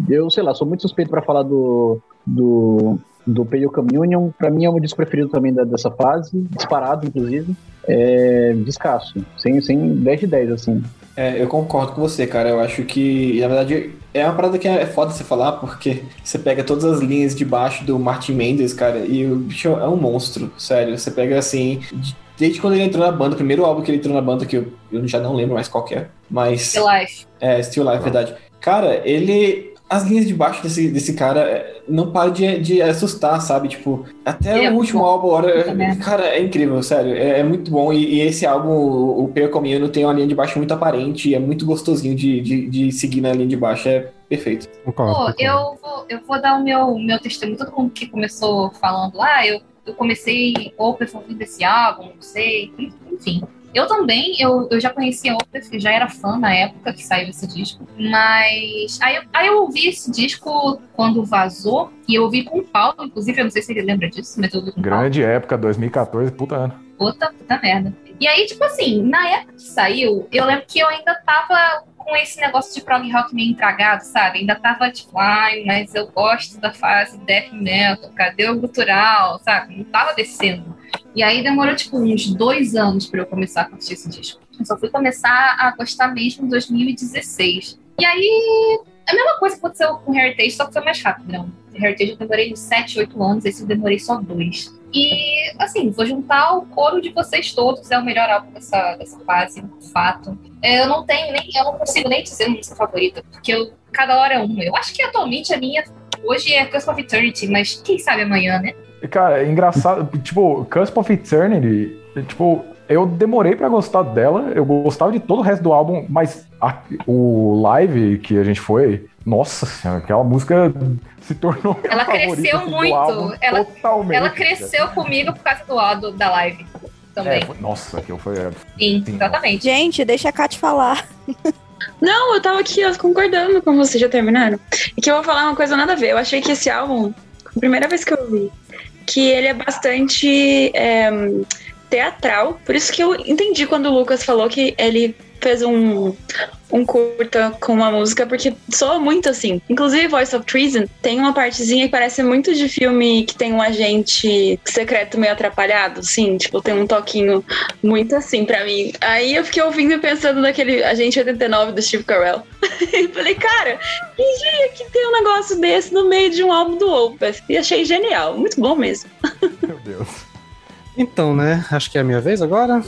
eu sei lá, sou muito suspeito para falar do, do, do Pale Communion. Pra mim é o disco preferido também da- dessa fase, disparado, inclusive. É, descasso, sem, sem 10 de 10, assim. É, eu concordo com você, cara. Eu acho que, na verdade, é uma parada que é foda você falar, porque você pega todas as linhas de baixo do Martin Mendes, cara, e o bicho é um monstro, sério. Você pega assim. de- Desde quando ele entrou na banda, o primeiro álbum que ele entrou na banda, que eu, eu já não lembro mais qual que é, mas. Still Life. É, Still Life, verdade. Cara, ele. As linhas de baixo desse, desse cara é, não param de, de assustar, sabe? Tipo, até é o último bom. álbum, hora, cara, é incrível, sério. É, é muito bom. E, e esse álbum, o Pale Communion, tem uma linha de baixo muito aparente e é muito gostosinho de, de, de seguir na linha de baixo. É perfeito. Pô, eu vou, eu vou dar o meu, meu testemunho. Todo mundo que começou falando, ah, eu, eu comecei Opeth ouvindo esse álbum, não sei, enfim. Eu também, eu, eu já conhecia Opeth, já era fã na época que saiu esse disco, mas aí, eu- aí eu ouvi esse disco quando vazou, e eu ouvi com o Paulo, inclusive, eu não sei se ele lembra disso, mas eu ouvi com o Paulo. Grande época, 2014, puta ano. Puta, puta merda. E aí, tipo assim, na época que saiu, eu lembro que eu ainda tava com esse negócio de prog rock meio entragado, sabe? Ainda tava tipo, ai, mas eu gosto da fase death metal, cadê o gutural, sabe? Não tava descendo. E aí demorou, tipo, uns dois anos pra eu começar a curtir esse disco. Eu só fui começar a gostar mesmo em 2016. E aí, a mesma coisa aconteceu com Heritage, só que foi mais rápido, não. O Heritage eu demorei uns 7, 8 anos, esse eu demorei só dois. E, assim, vou juntar o coro de vocês todos, é o melhor álbum dessa, dessa fase, fato. É, Eu não tenho nem, eu não consigo nem dizer uma música favorita, porque eu, cada hora é uma. Eu acho que atualmente a minha hoje é Cusp of Eternity, mas quem sabe amanhã, né? Cara, é engraçado, tipo, Cusp of Eternity, tipo, eu demorei pra gostar dela, eu gostava de todo o resto do álbum, mas a- o live que a gente foi, nossa senhora, aquela música se tornou Ela cresceu muito, ela- totalmente. Ela cresceu comigo por causa do álbum da live também. É, foi- nossa, aquilo foi... Sim, sim. exatamente. Gente, deixa a Kat falar. Não, eu tava aqui ó, concordando com vocês, já terminaram. E que eu vou falar uma coisa nada a ver. Eu achei que esse álbum, a primeira vez que eu ouvi, que ele é bastante é, teatral. Por isso que eu entendi quando o Lucas falou que ele fez um, um curta com uma música, porque soa muito assim. Inclusive, Voice of Treason tem uma partezinha que parece muito de filme que tem um agente secreto meio atrapalhado, sim. Tipo, tem um toquinho muito assim pra mim. Aí eu fiquei ouvindo e pensando naquele Agente 89 do Steve Carell. e falei, cara, que dia que tem um negócio desse no meio de um álbum do Opeth? E achei genial, muito bom mesmo. Meu Deus. Então, né? Acho que é a minha vez agora.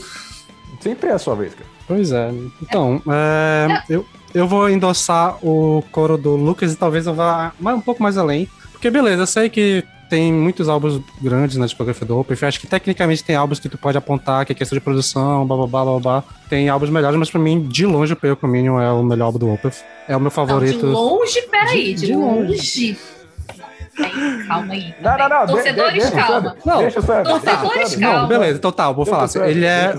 Sempre é a sua vez, cara. Pois é. Então, é, eu, eu vou endossar o coro do Lucas e talvez eu vá mais, um pouco mais além. Porque, beleza, eu sei que tem muitos álbuns grandes na discografia do Opeth. Acho que tecnicamente tem álbuns que tu pode apontar que é questão de produção, blá blá blá blá blá. Tem álbuns melhores, mas pra mim, de longe, o Pale Communion é o melhor álbum do Opeth. É o meu Não, favorito. de longe, peraí, De- de, de longe. Aí, calma aí. Não, não, não. de- Torcedores, de- calma. Não, Deixa o Sandro. deixa o torcedores, calma. Não, beleza, então tá, eu vou Deixa falar. Ele é.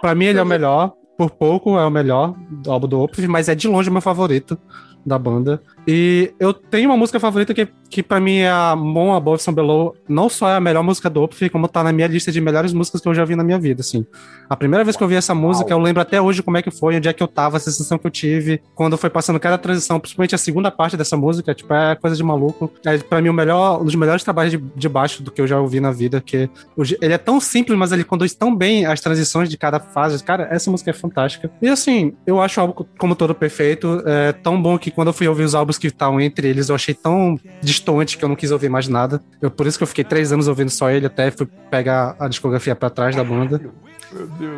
Pra mim, ele é o melhor. Por pouco é o melhor álbum do Opeth, mas é de longe o meu favorito da banda. E eu tenho uma música favorita que, que pra mim é a Mon Above Some Below. Não só é a melhor música do Opeth, como tá na minha lista de melhores músicas que eu já vi na minha vida, assim. A primeira vez que eu vi essa música, eu lembro até hoje como é que foi, onde é que eu tava, a sensação que eu tive quando foi passando cada transição, principalmente a segunda parte dessa música, tipo, é coisa de maluco. É, pra mim, o melhor, um dos melhores trabalhos de, de baixo do que eu já ouvi na vida, que ele é tão simples, mas ele conduz tão bem as transições de cada fase. Cara, essa música é fantástica. E assim, eu acho o álbum como todo perfeito, é tão bom que quando eu fui ouvir os álbuns que estavam entre eles, eu achei tão distante que eu não quis ouvir mais nada. Eu, por isso que eu fiquei três anos ouvindo só ele, até fui pegar a discografia pra trás da banda.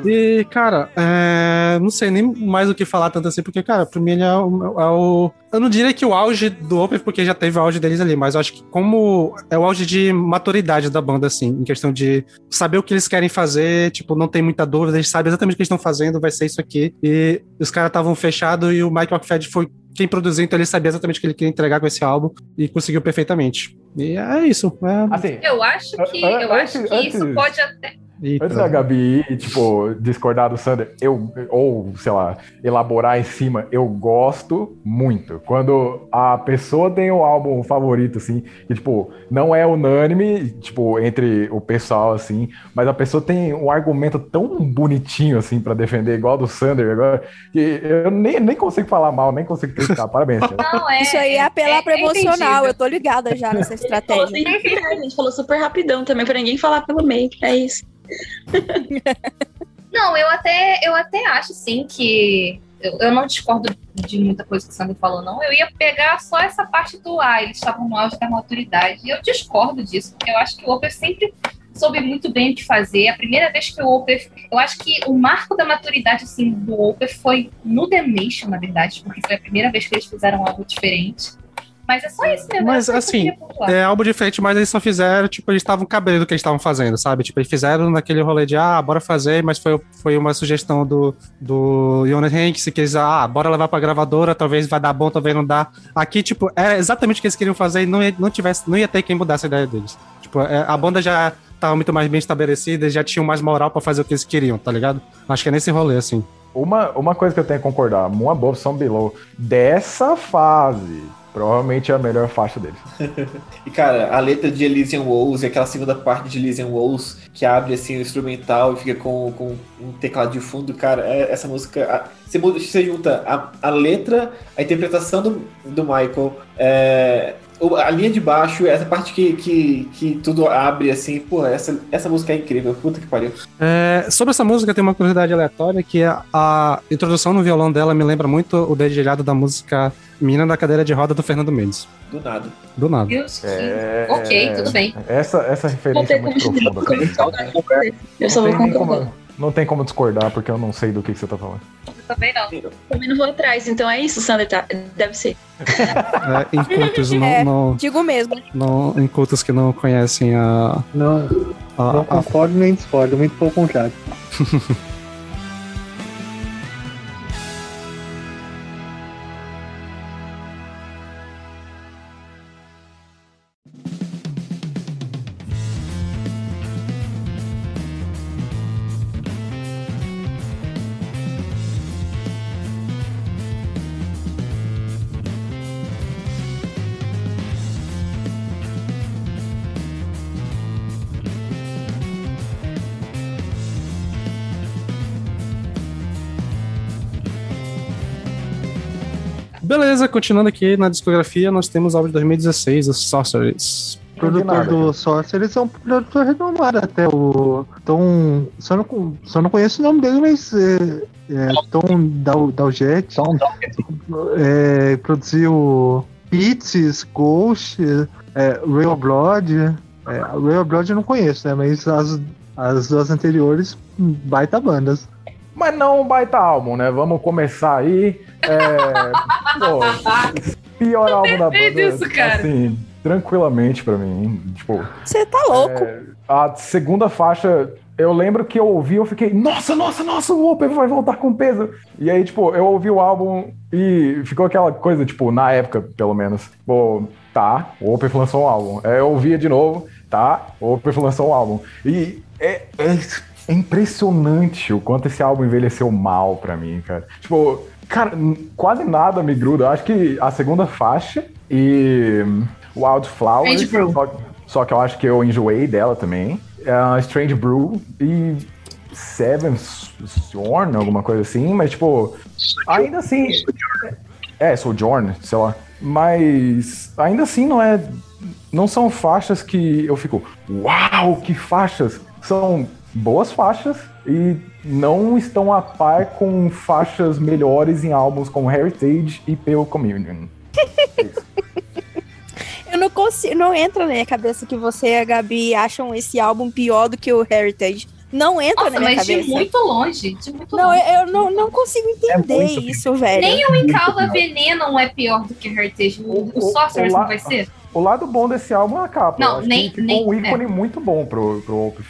E, cara, é, não sei nem mais o que falar tanto assim, porque, cara, pra mim ele é o, é o, Eu não diria que o auge do Opeth, porque já teve o auge deles ali, mas eu acho que como é o auge de maturidade da banda, assim, em questão de saber o que eles querem fazer, tipo, não tem muita dúvida, eles sabem exatamente o que eles estão fazendo, vai ser isso aqui. E os caras estavam fechados e o Mike Rockfed foi quem produziu, então ele sabia exatamente o que ele queria entregar com esse álbum e conseguiu perfeitamente. E é isso. É... Assim, Eu acho que, eu acho que isso antes- pode até. Eita. Antes da Gabi, ir, tipo, discordar do Sander, eu, ou, sei lá, elaborar em cima, eu gosto muito. Quando a pessoa tem um álbum favorito, assim, que, tipo, não é unânime, tipo, entre o pessoal, assim, mas a pessoa tem um argumento tão bonitinho, assim, pra defender, igual do Sander agora, que eu nem, nem consigo falar mal, nem consigo criticar. Parabéns. Não, é. Isso aí é apelar pro é emocional. entendível. eu tô ligada já nessa Ele falou sem estratégia. respirar, gente. Falou super rapidão também, pra ninguém falar pelo meio. É isso. Não, eu até, eu até acho, sim, que. Eu, eu não discordo de muita coisa que o Sandro falou, não. Eu ia pegar só essa parte do ah, eles estavam no auge da maturidade. E eu discordo disso, porque eu acho que o Opeth sempre soube muito bem o que fazer. A primeira vez que o Opeth. Eu acho que o marco da maturidade, assim, do Opeth foi no Damnation, na verdade, porque foi a primeira vez que eles fizeram algo diferente. Mas é só isso mesmo. Mas, que eu assim. É algo diferente, mas eles só fizeram, tipo, eles estavam cabendo do que eles estavam fazendo, sabe? Tipo, eles fizeram naquele rolê de, ah, bora fazer, mas foi, foi uma sugestão do, do Jonas Hanks, que eles, ah, bora levar pra gravadora, talvez vai dar bom, talvez não dá. Aqui, tipo, era exatamente o que eles queriam fazer e não ia, não tivesse, não ia ter quem mudasse a ideia deles. Tipo, é, a banda já tava muito mais bem estabelecida, já tinham mais moral pra fazer o que eles queriam, tá ligado? Acho que é nesse rolê, assim. Uma, uma coisa que eu tenho que concordar, Moon Above Some Below, dessa fase, provavelmente é a melhor faixa deles. E, cara, a letra de Elysian Walls e aquela segunda parte de Elysian Walls que abre assim o instrumental e fica com, com um teclado de fundo, cara, é- essa música. a- você, você junta a, a letra, a interpretação do, do Michael, é, a linha de baixo, essa parte que, que, que tudo abre assim, pô, essa, essa música é incrível, puta que pariu. É, sobre essa música tem uma curiosidade aleatória que a, a introdução no violão dela me lembra muito o dedilhado da música Menina da Cadeira de Roda do Fernando Mendes. Do nada. Do nada. Deus, É... Ok, tudo bem. Essa, essa referência é muito profunda. discordar. Eu só vou concordar. Não tem como discordar, porque eu não sei do que, que você tá falando. Eu também não. Também não vou atrás, então é isso, Sander. Tá? Deve ser. É, incultos, não, É. não, Digo mesmo. não, incultos que não conhecem a. Não, a- não a- concordo nem discordo, muito pelo contrário. Beleza, continuando aqui na discografia, nós temos o álbum de 2016, o Sorcerers. O produtor do Sorcerer é um produtor renomado até. O Tom. Só não, só não conheço o nome dele, mas. É, é, Tom Dal, Daljet. Dó. É, produziu Pixies, Ghost, é, Real Blood. É, Real Blood eu não conheço, né? Mas as, as duas anteriores, baita bandas. Mas não um baita álbum, né? Vamos começar aí. É, pô, pior álbum da banda. isso, cara. Assim, tranquilamente pra mim. Tipo, Você tá louco. a segunda faixa, eu lembro que eu ouvi, eu fiquei, nossa, nossa, nossa, o Open vai voltar com peso. E aí, tipo, eu ouvi o álbum e ficou aquela coisa, tipo, na época, pelo menos, pô, tá, o Open lançou um álbum. Aí eu ouvia de novo, tá, o Open lançou um álbum. E é, é- é impressionante o quanto esse álbum envelheceu mal pra mim, cara. Tipo, Cara, quase nada me gruda. Eu acho que a segunda faixa e Wildflowers. Strange Brew. Só, só que eu acho que eu enjoei dela também. É a Strange Brew e Seven Storm, alguma coisa assim. Mas, tipo, ainda assim. É, Sojourn, sei lá. Mas ainda assim não é. Não são faixas que eu fico. Uau, que faixas! São boas faixas e não estão a par com faixas melhores em álbuns como Heritage e Pale Communion. Eu não consigo, não entra na minha cabeça que você e a Gabi acham esse álbum pior do que o Heritage. Não entra Nossa, na minha mas cabeça. de muito longe. De muito Não, longe. eu, eu não, não consigo entender muito isso, velho. Nem o Encalva Veneno é pior do que Heritage. O, o O- o- Sorcerers o la- não vai ser? O lado bom desse álbum é a capa. Não, nem- nem- um ícone muito bom pro, pro Opus.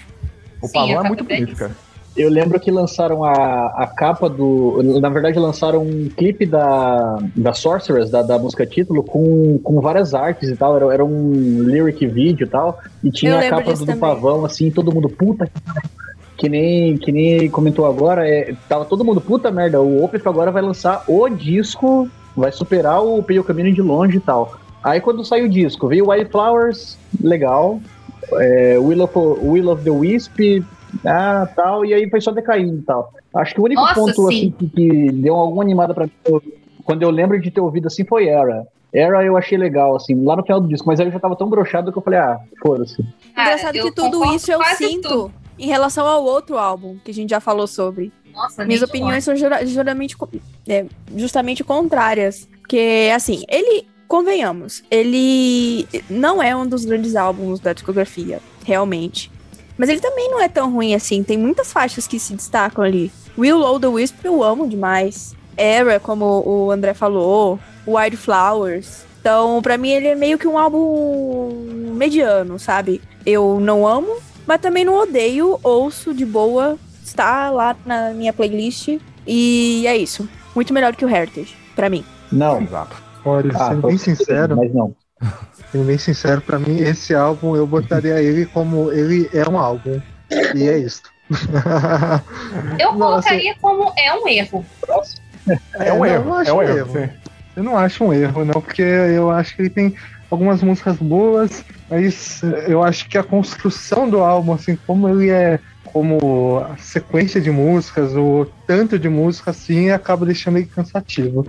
O Sim, pavão é muito bonito, cara. Eu lembro que lançaram a, a capa do. Na verdade, lançaram um clipe da, da Sorceress, da, da música título, com, com várias artes e tal. Era, era um lyric vídeo e tal. E tinha a capa do, do pavão, assim, todo mundo, puta que nem, que nem comentou agora, é, tava todo mundo, puta merda, o Opeth agora vai lançar o disco, vai superar o Pale Caminho de longe e tal. Aí quando saiu o disco, veio Wildflowers, legal, é, Will, of, Will of the Wisp, ah, tal, e aí foi só decaindo e tal. Acho que o único Nossa, ponto sim. assim, que, que deu alguma animada pra mim, quando eu lembro de ter ouvido assim, foi Era. Era eu achei legal, assim, lá no final do disco, mas aí eu já tava tão brochado que eu falei, ah, foda-se. Engraçado eu que tudo isso eu sinto tudo. em relação ao outro álbum que a gente já falou sobre. Nossa, Minhas opiniões são co- é, justamente contrárias. Porque, assim, ele, convenhamos, ele não é um dos grandes álbuns da discografia, realmente. Mas ele também não é tão ruim assim. Tem muitas faixas que se destacam ali. Will O the Wisp eu amo demais. Era, como o André falou. Wildflowers. Então, pra mim, ele é meio que um álbum mediano, sabe? Eu não amo, mas também não odeio. Ouço de boa. Está lá na minha playlist. E é isso. Muito melhor que o Heritage, pra mim. Não. Exato. Olha, Ah, sendo bem sincero, Mas não. sendo bem sincero, pra mim, esse álbum eu botaria ele como ele é um álbum. E é isso. Eu Nossa. colocaria como é um erro. É um não, erro, eu acho é um um erro. erro. sim. Eu não acho um erro, não, porque eu acho que ele tem algumas músicas boas, mas eu acho que a construção do álbum, assim, como ele é, como a sequência de músicas, o tanto de música, assim, acaba deixando ele cansativo.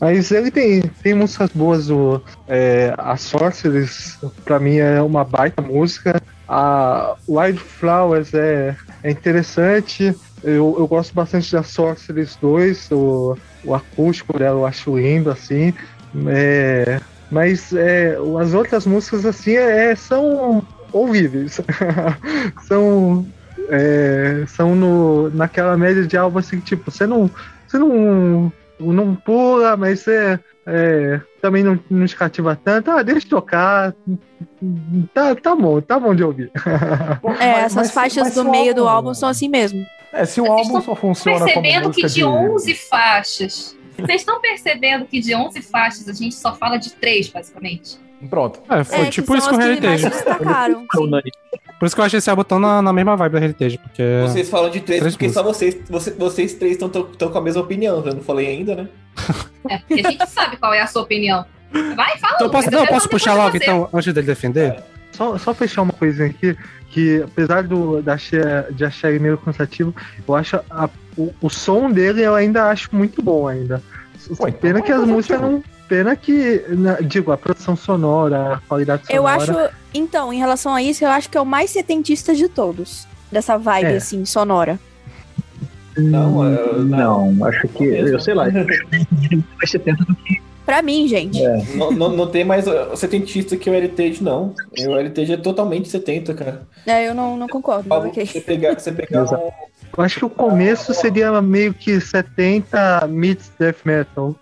Mas ele tem, tem músicas boas, o, é, a Sorceress, pra mim, é uma baita música. A Wildflowers é, é interessante. Eu, eu gosto bastante da Sorceress 2, o, o acústico dela eu acho lindo, assim. É, mas é, as outras músicas, assim, é, são ouvíveis. são é, são no, naquela média de álbum, assim, tipo, você não, você não, não pula, mas você é, também não, não te cativa tanto. Ah, deixa eu tocar. Tá, tá bom, tá bom de ouvir. É, Mas- essas mas- faixas mas do o meio do álbum- álbum são assim mesmo. É, se o álbum só funciona como Percebendo que de de... 11 faixas. Vocês estão percebendo que de 11 faixas a gente só fala de três, basicamente? Pronto. É, foi É, tipo que isso com o que mais Heritage. Por isso que eu achei esse álbum tão na, na mesma vibe do Heritage, porque. Vocês falam de três, Três porque só vocês, você- vocês três estão com a mesma opinião. Eu não falei ainda, né? É, porque a gente sabe qual é a sua opinião. Vai, fala. Então, eu posso, não, posso puxar logo, então, antes dele defender? Só, só fechar uma coisinha aqui, que apesar do, da, de achar ele meio cansativo, eu acho a- o, o som dele eu ainda acho muito bom ainda. Pô, então pena é que as músicas não. Pena que, na- digo, a produção sonora, a qualidade sonora. Eu acho, então, em relação a isso, eu acho que é o mais setentista de todos. Dessa vibe, É. assim, sonora. Não, eu- Não, acho que. Eu sei lá. Mais 70 do que. Pra mim, gente. Não, não, não tem mais uh, setentista que o Heritage, não. O Heritage é totalmente 70, cara. É, eu não, não concordo. mas Fala, ok. Você pegar, você pegar um, Eu acho que o começo seria meio que 70 meets death metal.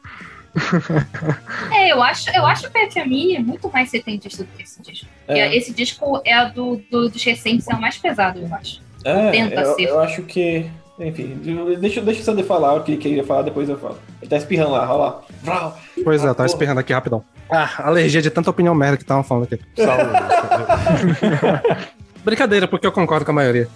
É, eu acho, eu acho o Pergamini muito mais setentista do que esse disco. É. E Esse disco é a do, do, dos recentes, é o mais pesado, eu acho. É, Tenta eu, ser. eu acho que. Enfim, deixa, deixa o Sander falar o que ele queria falar, depois eu falo. Ele tá espirrando lá, olha lá. Pois é, Ah, tá porra. espirrando aqui rapidão. Ah, alergia de tanta opinião merda que estavam falando aqui. Brincadeira, porque eu concordo com a maioria.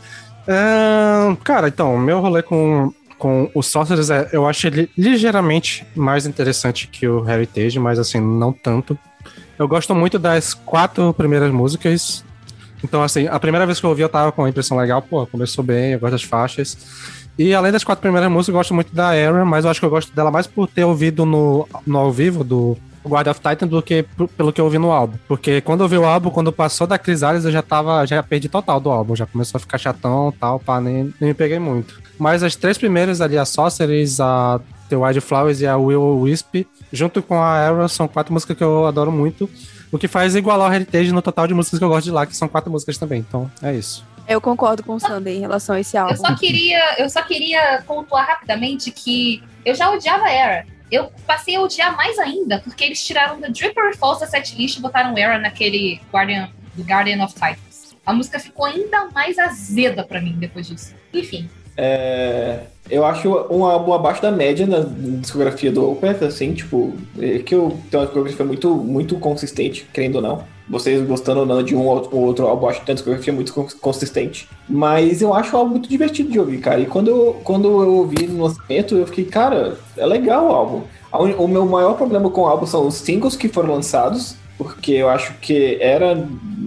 Ahn, cara, então, meu rolê com, com o Sorcerers, é, eu acho ele ligeiramente mais interessante que o Heritage, mas assim, não tanto. Eu gosto muito das quatro primeiras músicas. Então, assim, a primeira vez que eu ouvi, eu tava com a impressão legal, pô, começou bem, eu gosto das faixas. E além das quatro primeiras músicas, eu gosto muito da Era, mas eu acho que eu gosto dela mais por ter ouvido no, no ao vivo do Guard of Titan do que pelo que eu ouvi no álbum. Porque quando eu ouvi o álbum, quando passou da Crisales, eu já tava, já perdi total do álbum, já começou a ficar chatão tal, pá, nem, nem me peguei muito. Mas as três primeiras ali, a Sorcerers, a The Wildflowers e a Will Wisp, junto com a Era, são quatro músicas que eu adoro muito. O que faz igualar o Heritage no total de músicas que eu gosto de lá, que são quatro músicas também. Então, é isso. Eu concordo com o Sander em relação a esse álbum. Eu só queria, eu só queria pontuar rapidamente que eu já odiava a Era. Eu passei a odiar mais ainda, porque eles tiraram da Dripper Falls da setlist e botaram Era naquele Guardian, Guardian of Titans. A música ficou ainda mais azeda pra mim depois disso. Enfim, É, eu acho um álbum abaixo da média na discografia do Opeth, assim, tipo, é que eu tenho uma discografia muito, muito consistente, querendo ou não. Vocês gostando ou não de um ou outro álbum, acho que tem uma discografia muito cons- consistente. Mas eu acho o álbum muito divertido de ouvir, cara. E quando eu, quando eu ouvi no lançamento, eu fiquei, cara, é legal o álbum. O meu maior problema com o álbum são os singles que foram lançados, porque eu acho que era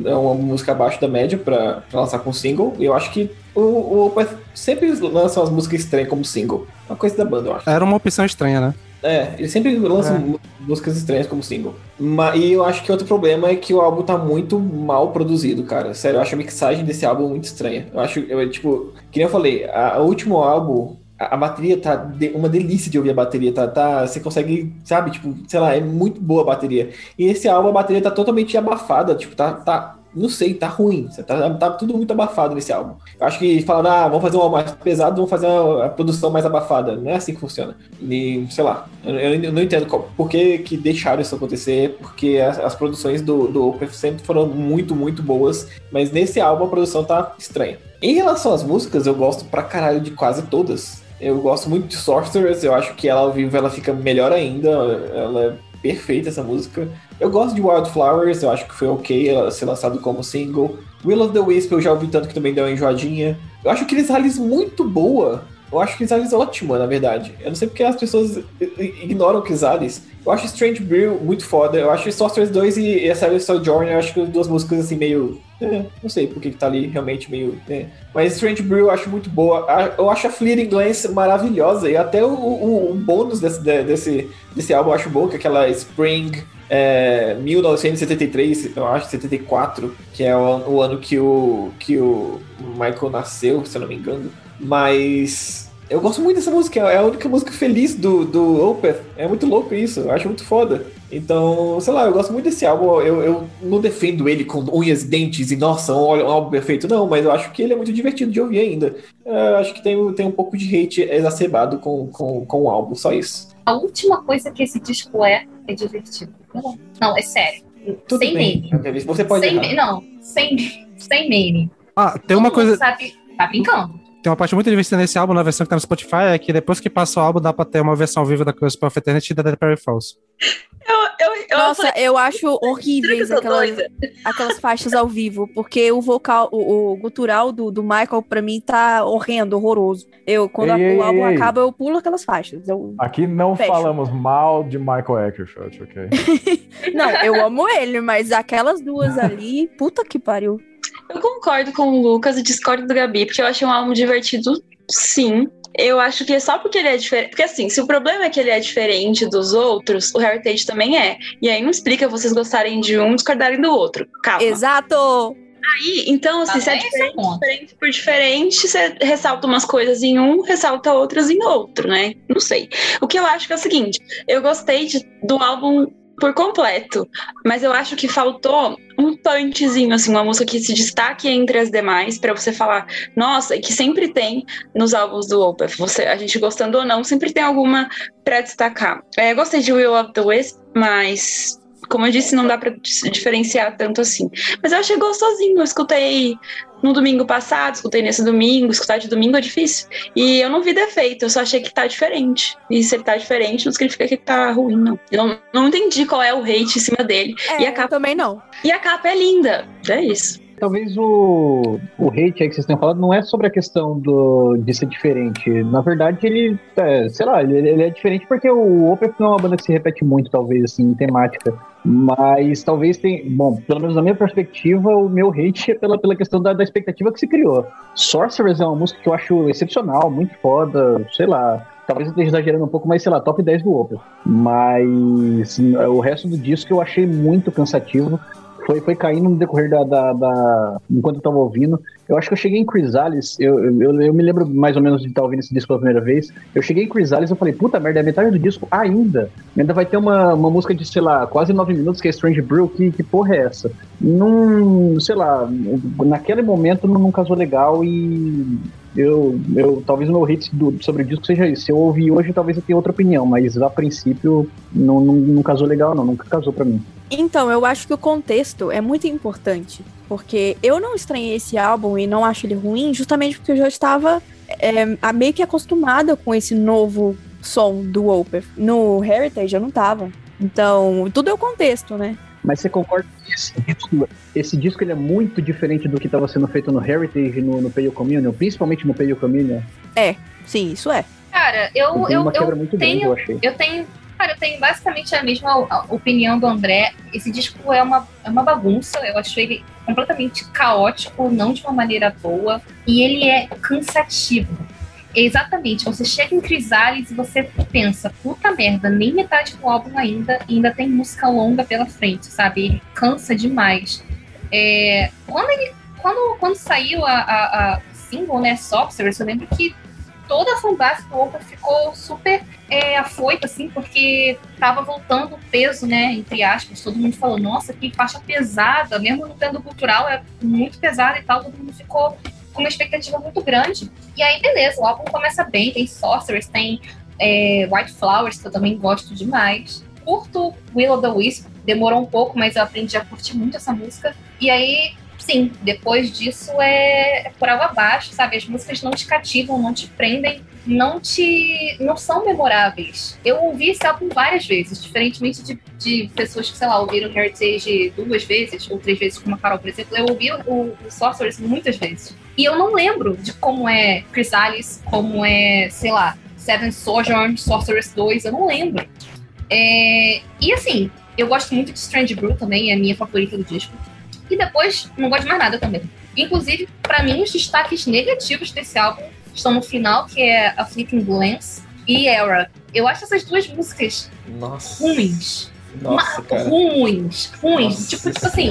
uma música abaixo da média pra lançar com single. E eu acho que o, o sempre lança umas músicas estranhas como single. Uma coisa da banda, eu acho. Era uma opção estranha, né? É, eles sempre lançam É. músicas estranhas como single. Ma- e eu acho que outro problema é que o álbum tá muito mal produzido, cara. Sério, eu acho a mixagem desse álbum muito estranha. Eu acho, eu, tipo, que nem eu falei, o último álbum, a, a bateria tá de- uma delícia de ouvir a bateria. Tá, tá, você consegue, sabe, tipo, sei lá, é muito boa a bateria. E esse álbum a bateria tá totalmente abafada, tipo, tá. tá não sei, tá ruim. Tá, tá tudo muito abafado nesse álbum. Eu acho que falaram, ah, vamos fazer um álbum mais pesado, vamos fazer a produção mais abafada. Não é assim que funciona. E, sei lá, eu, eu não entendo qual- por que, que deixaram isso acontecer, porque as, as produções do, do Opeth sempre foram muito, muito boas, mas nesse álbum a produção tá estranha. Em relação às músicas, eu gosto pra caralho de quase todas. Eu gosto muito de Sorcerers, eu acho que ela ao vivo ela fica melhor ainda, ela é perfeita essa música. Eu gosto de Wildflowers, eu acho que foi ok ela ser lançado como single. Will of the Wisp eu já ouvi tanto que também deu uma enjoadinha. Eu acho Chris Alice muito boa. Eu acho Chris Alice ótima, na verdade. Eu não sei porque as pessoas ignoram Chris Alice. Eu acho Strange Brew muito foda. Eu acho Sorcerers 2 e, e a série Sojourner, eu acho que as duas músicas assim meio... é, não sei porque que tá ali realmente meio... é. Mas Strange Brew eu acho muito boa. Eu acho a Fleeting Glance maravilhosa. E até o, o- o bônus desse, de- desse, desse álbum eu acho bom, que é aquela Spring é, 1973, eu acho, 74, que é o, o ano que o, que o Michael nasceu, se eu não me engano. Mas eu gosto muito dessa música, é a única música feliz do, do Opeth. É muito louco isso, eu acho muito foda. Então, sei lá, eu gosto muito desse álbum. Eu, eu não defendo ele com unhas e dentes e, nossa, olha, um álbum perfeito, não, mas eu acho que ele é muito divertido de ouvir ainda. Eu acho que tem, tem um pouco de hate exacerbado com, com, com o álbum, só isso. a última coisa que esse disco é, é divertido. Não, não, é sério. Tudo sem bem, meme. Você pode Sem, errar. não, sem, sem meme. Ah, tem uma Todo mundo coisa. Sabe, tá brincando. Tem uma parte muito divertida nesse álbum, na versão que tá no Spotify, é que depois que passa o álbum, dá pra ter uma versão viva da Curse of Eternity e da The Perry Falls. Eu, eu, eu Nossa, falei, eu acho horríveis "Será que eu tô aquelas, doida?" aquelas faixas ao vivo, porque o vocal, o, o gutural do, do Michael, pra mim, tá horrendo, horroroso. Eu, quando a- Ei, o ei, álbum ei. acaba, eu pulo aquelas faixas. Eu- Aqui não Fecho. falamos mal de Michael Eckershot, ok? Não, eu amo ele, mas aquelas duas ali, puta que pariu. Eu concordo com o Lucas e discordo do Gabi, porque eu achei um álbum divertido, sim. Eu acho que é só porque ele é diferente. Porque assim, se o problema é que ele é diferente dos outros, o Heritage também é. E aí não explica vocês gostarem de um e discordarem do outro. Calma. Exato! Aí, então, assim, se é diferente, diferente por diferente, você ressalta umas coisas em um, ressalta outras em outro, né? Não sei. O que eu acho que é o seguinte: eu gostei de- do álbum por completo, mas eu acho que faltou um punchzinho, assim, uma música que se destaque entre as demais, pra você falar, nossa, e que sempre tem nos álbuns do Opeth, você, a gente gostando ou não, sempre tem alguma pra destacar. É, gostei de Will of the Wisp, mas. Como eu disse, não dá dis- diferenciar tanto assim. Mas eu achei gostosinho. Eu escutei no domingo passado, escutei nesse domingo. Escutar de domingo é difícil. E eu não vi defeito, eu só achei que tá diferente. E se ele tá diferente, não significa que tá ruim, não. Eu não, não entendi qual é o hate em cima dele. É, E a capa- também não. E a capa é linda. É isso. Talvez o, o hate aí que vocês têm falado não é sobre a questão do, de ser diferente. Na verdade, ele, é, sei lá, ele, ele é diferente porque o Opeth não é uma banda que se repete muito, talvez, assim, em temática. Mas talvez tem. Bom, pelo menos na minha perspectiva, o meu hate é pela, pela questão da, da expectativa que se criou. Sorcerers é uma música que eu acho excepcional, muito foda, sei lá. Talvez eu esteja exagerando um pouco, mas sei lá, top 10 do Opeth. Mas o resto do disco eu achei muito cansativo foi, foi caindo no decorrer da, da, da, Enquanto eu tava ouvindo. Eu acho que eu cheguei em Chrysalis. Eu, eu, eu me lembro mais ou menos de estar ouvindo esse disco pela primeira vez. Eu cheguei em Chrysalis e falei, puta merda, é metade do disco ainda. Ainda vai ter uma, uma música de, sei lá, quase nove minutos, que é Strange Brew. Que, que porra é essa? Não. Sei lá, naquele momento não casou legal e eu, eu talvez o meu hit do, sobre o disco seja isso. Se eu ouvir hoje, talvez eu tenha outra opinião, mas a princípio não, não, não casou legal, não, nunca casou para mim. Então, eu acho que o contexto é muito importante. Porque eu não estranhei esse álbum e não acho ele ruim, justamente porque eu já estava é, meio que acostumada com esse novo som do Opeth. No Heritage eu não tava. Então, tudo é o contexto, né? Mas você concorda que esse disco, esse disco ele é muito diferente do que estava sendo feito no Heritage e no, no Pale Communion, principalmente no Pale Communion? É, sim, isso é. Cara, eu, eu, eu, eu tenho, grande, eu, eu tenho Cara, eu tenho basicamente a mesma opinião do André. Esse disco é uma, é uma bagunça. Eu acho ele completamente caótico, não de uma maneira boa. E ele é cansativo. Exatamente. Você chega em Crisales e você pensa, puta merda, nem metade do álbum ainda, ainda tem música longa pela frente, sabe? Ele cansa demais. É, quando, ele, quando, quando saiu a, a, a single, né, Sorcerers, eu lembro que toda a fanbase do Opa ficou super é, afoita, assim, porque tava voltando o peso, né, entre aspas, todo mundo falou, nossa, que faixa pesada, mesmo no tendo cultural é muito pesada e tal, todo mundo ficou com uma expectativa muito grande. E aí, beleza, o álbum começa bem, tem Sorcerers, tem é, White Flowers, que eu também gosto demais. Curto Will of the Wisp, demorou um pouco, mas eu aprendi a curtir muito essa música. E aí sim, depois disso é, é por água abaixo, sabe? As músicas não te cativam, não te prendem, não te. não são memoráveis. Eu ouvi esse álbum várias vezes, diferentemente de, de pessoas que, sei lá, ouviram Heritage duas vezes, ou três vezes, como a Carol, por exemplo. Eu ouvi o, o Sorcerers muitas vezes. E eu não lembro de como é Chrysalis, como é, sei lá, Seven Sojourn, Sorcerers 2, eu não lembro. É, e assim, eu gosto muito de Strange Brew também, é a minha favorita do disco. E depois, não gosto de mais nada também. Inclusive, para mim, os destaques negativos desse álbum estão no final, que é A Fleeting Glance e Era. Eu acho essas duas músicas Nossa. ruins. Nossa, cara. Ruins, ruins. Nossa tipo, tipo assim,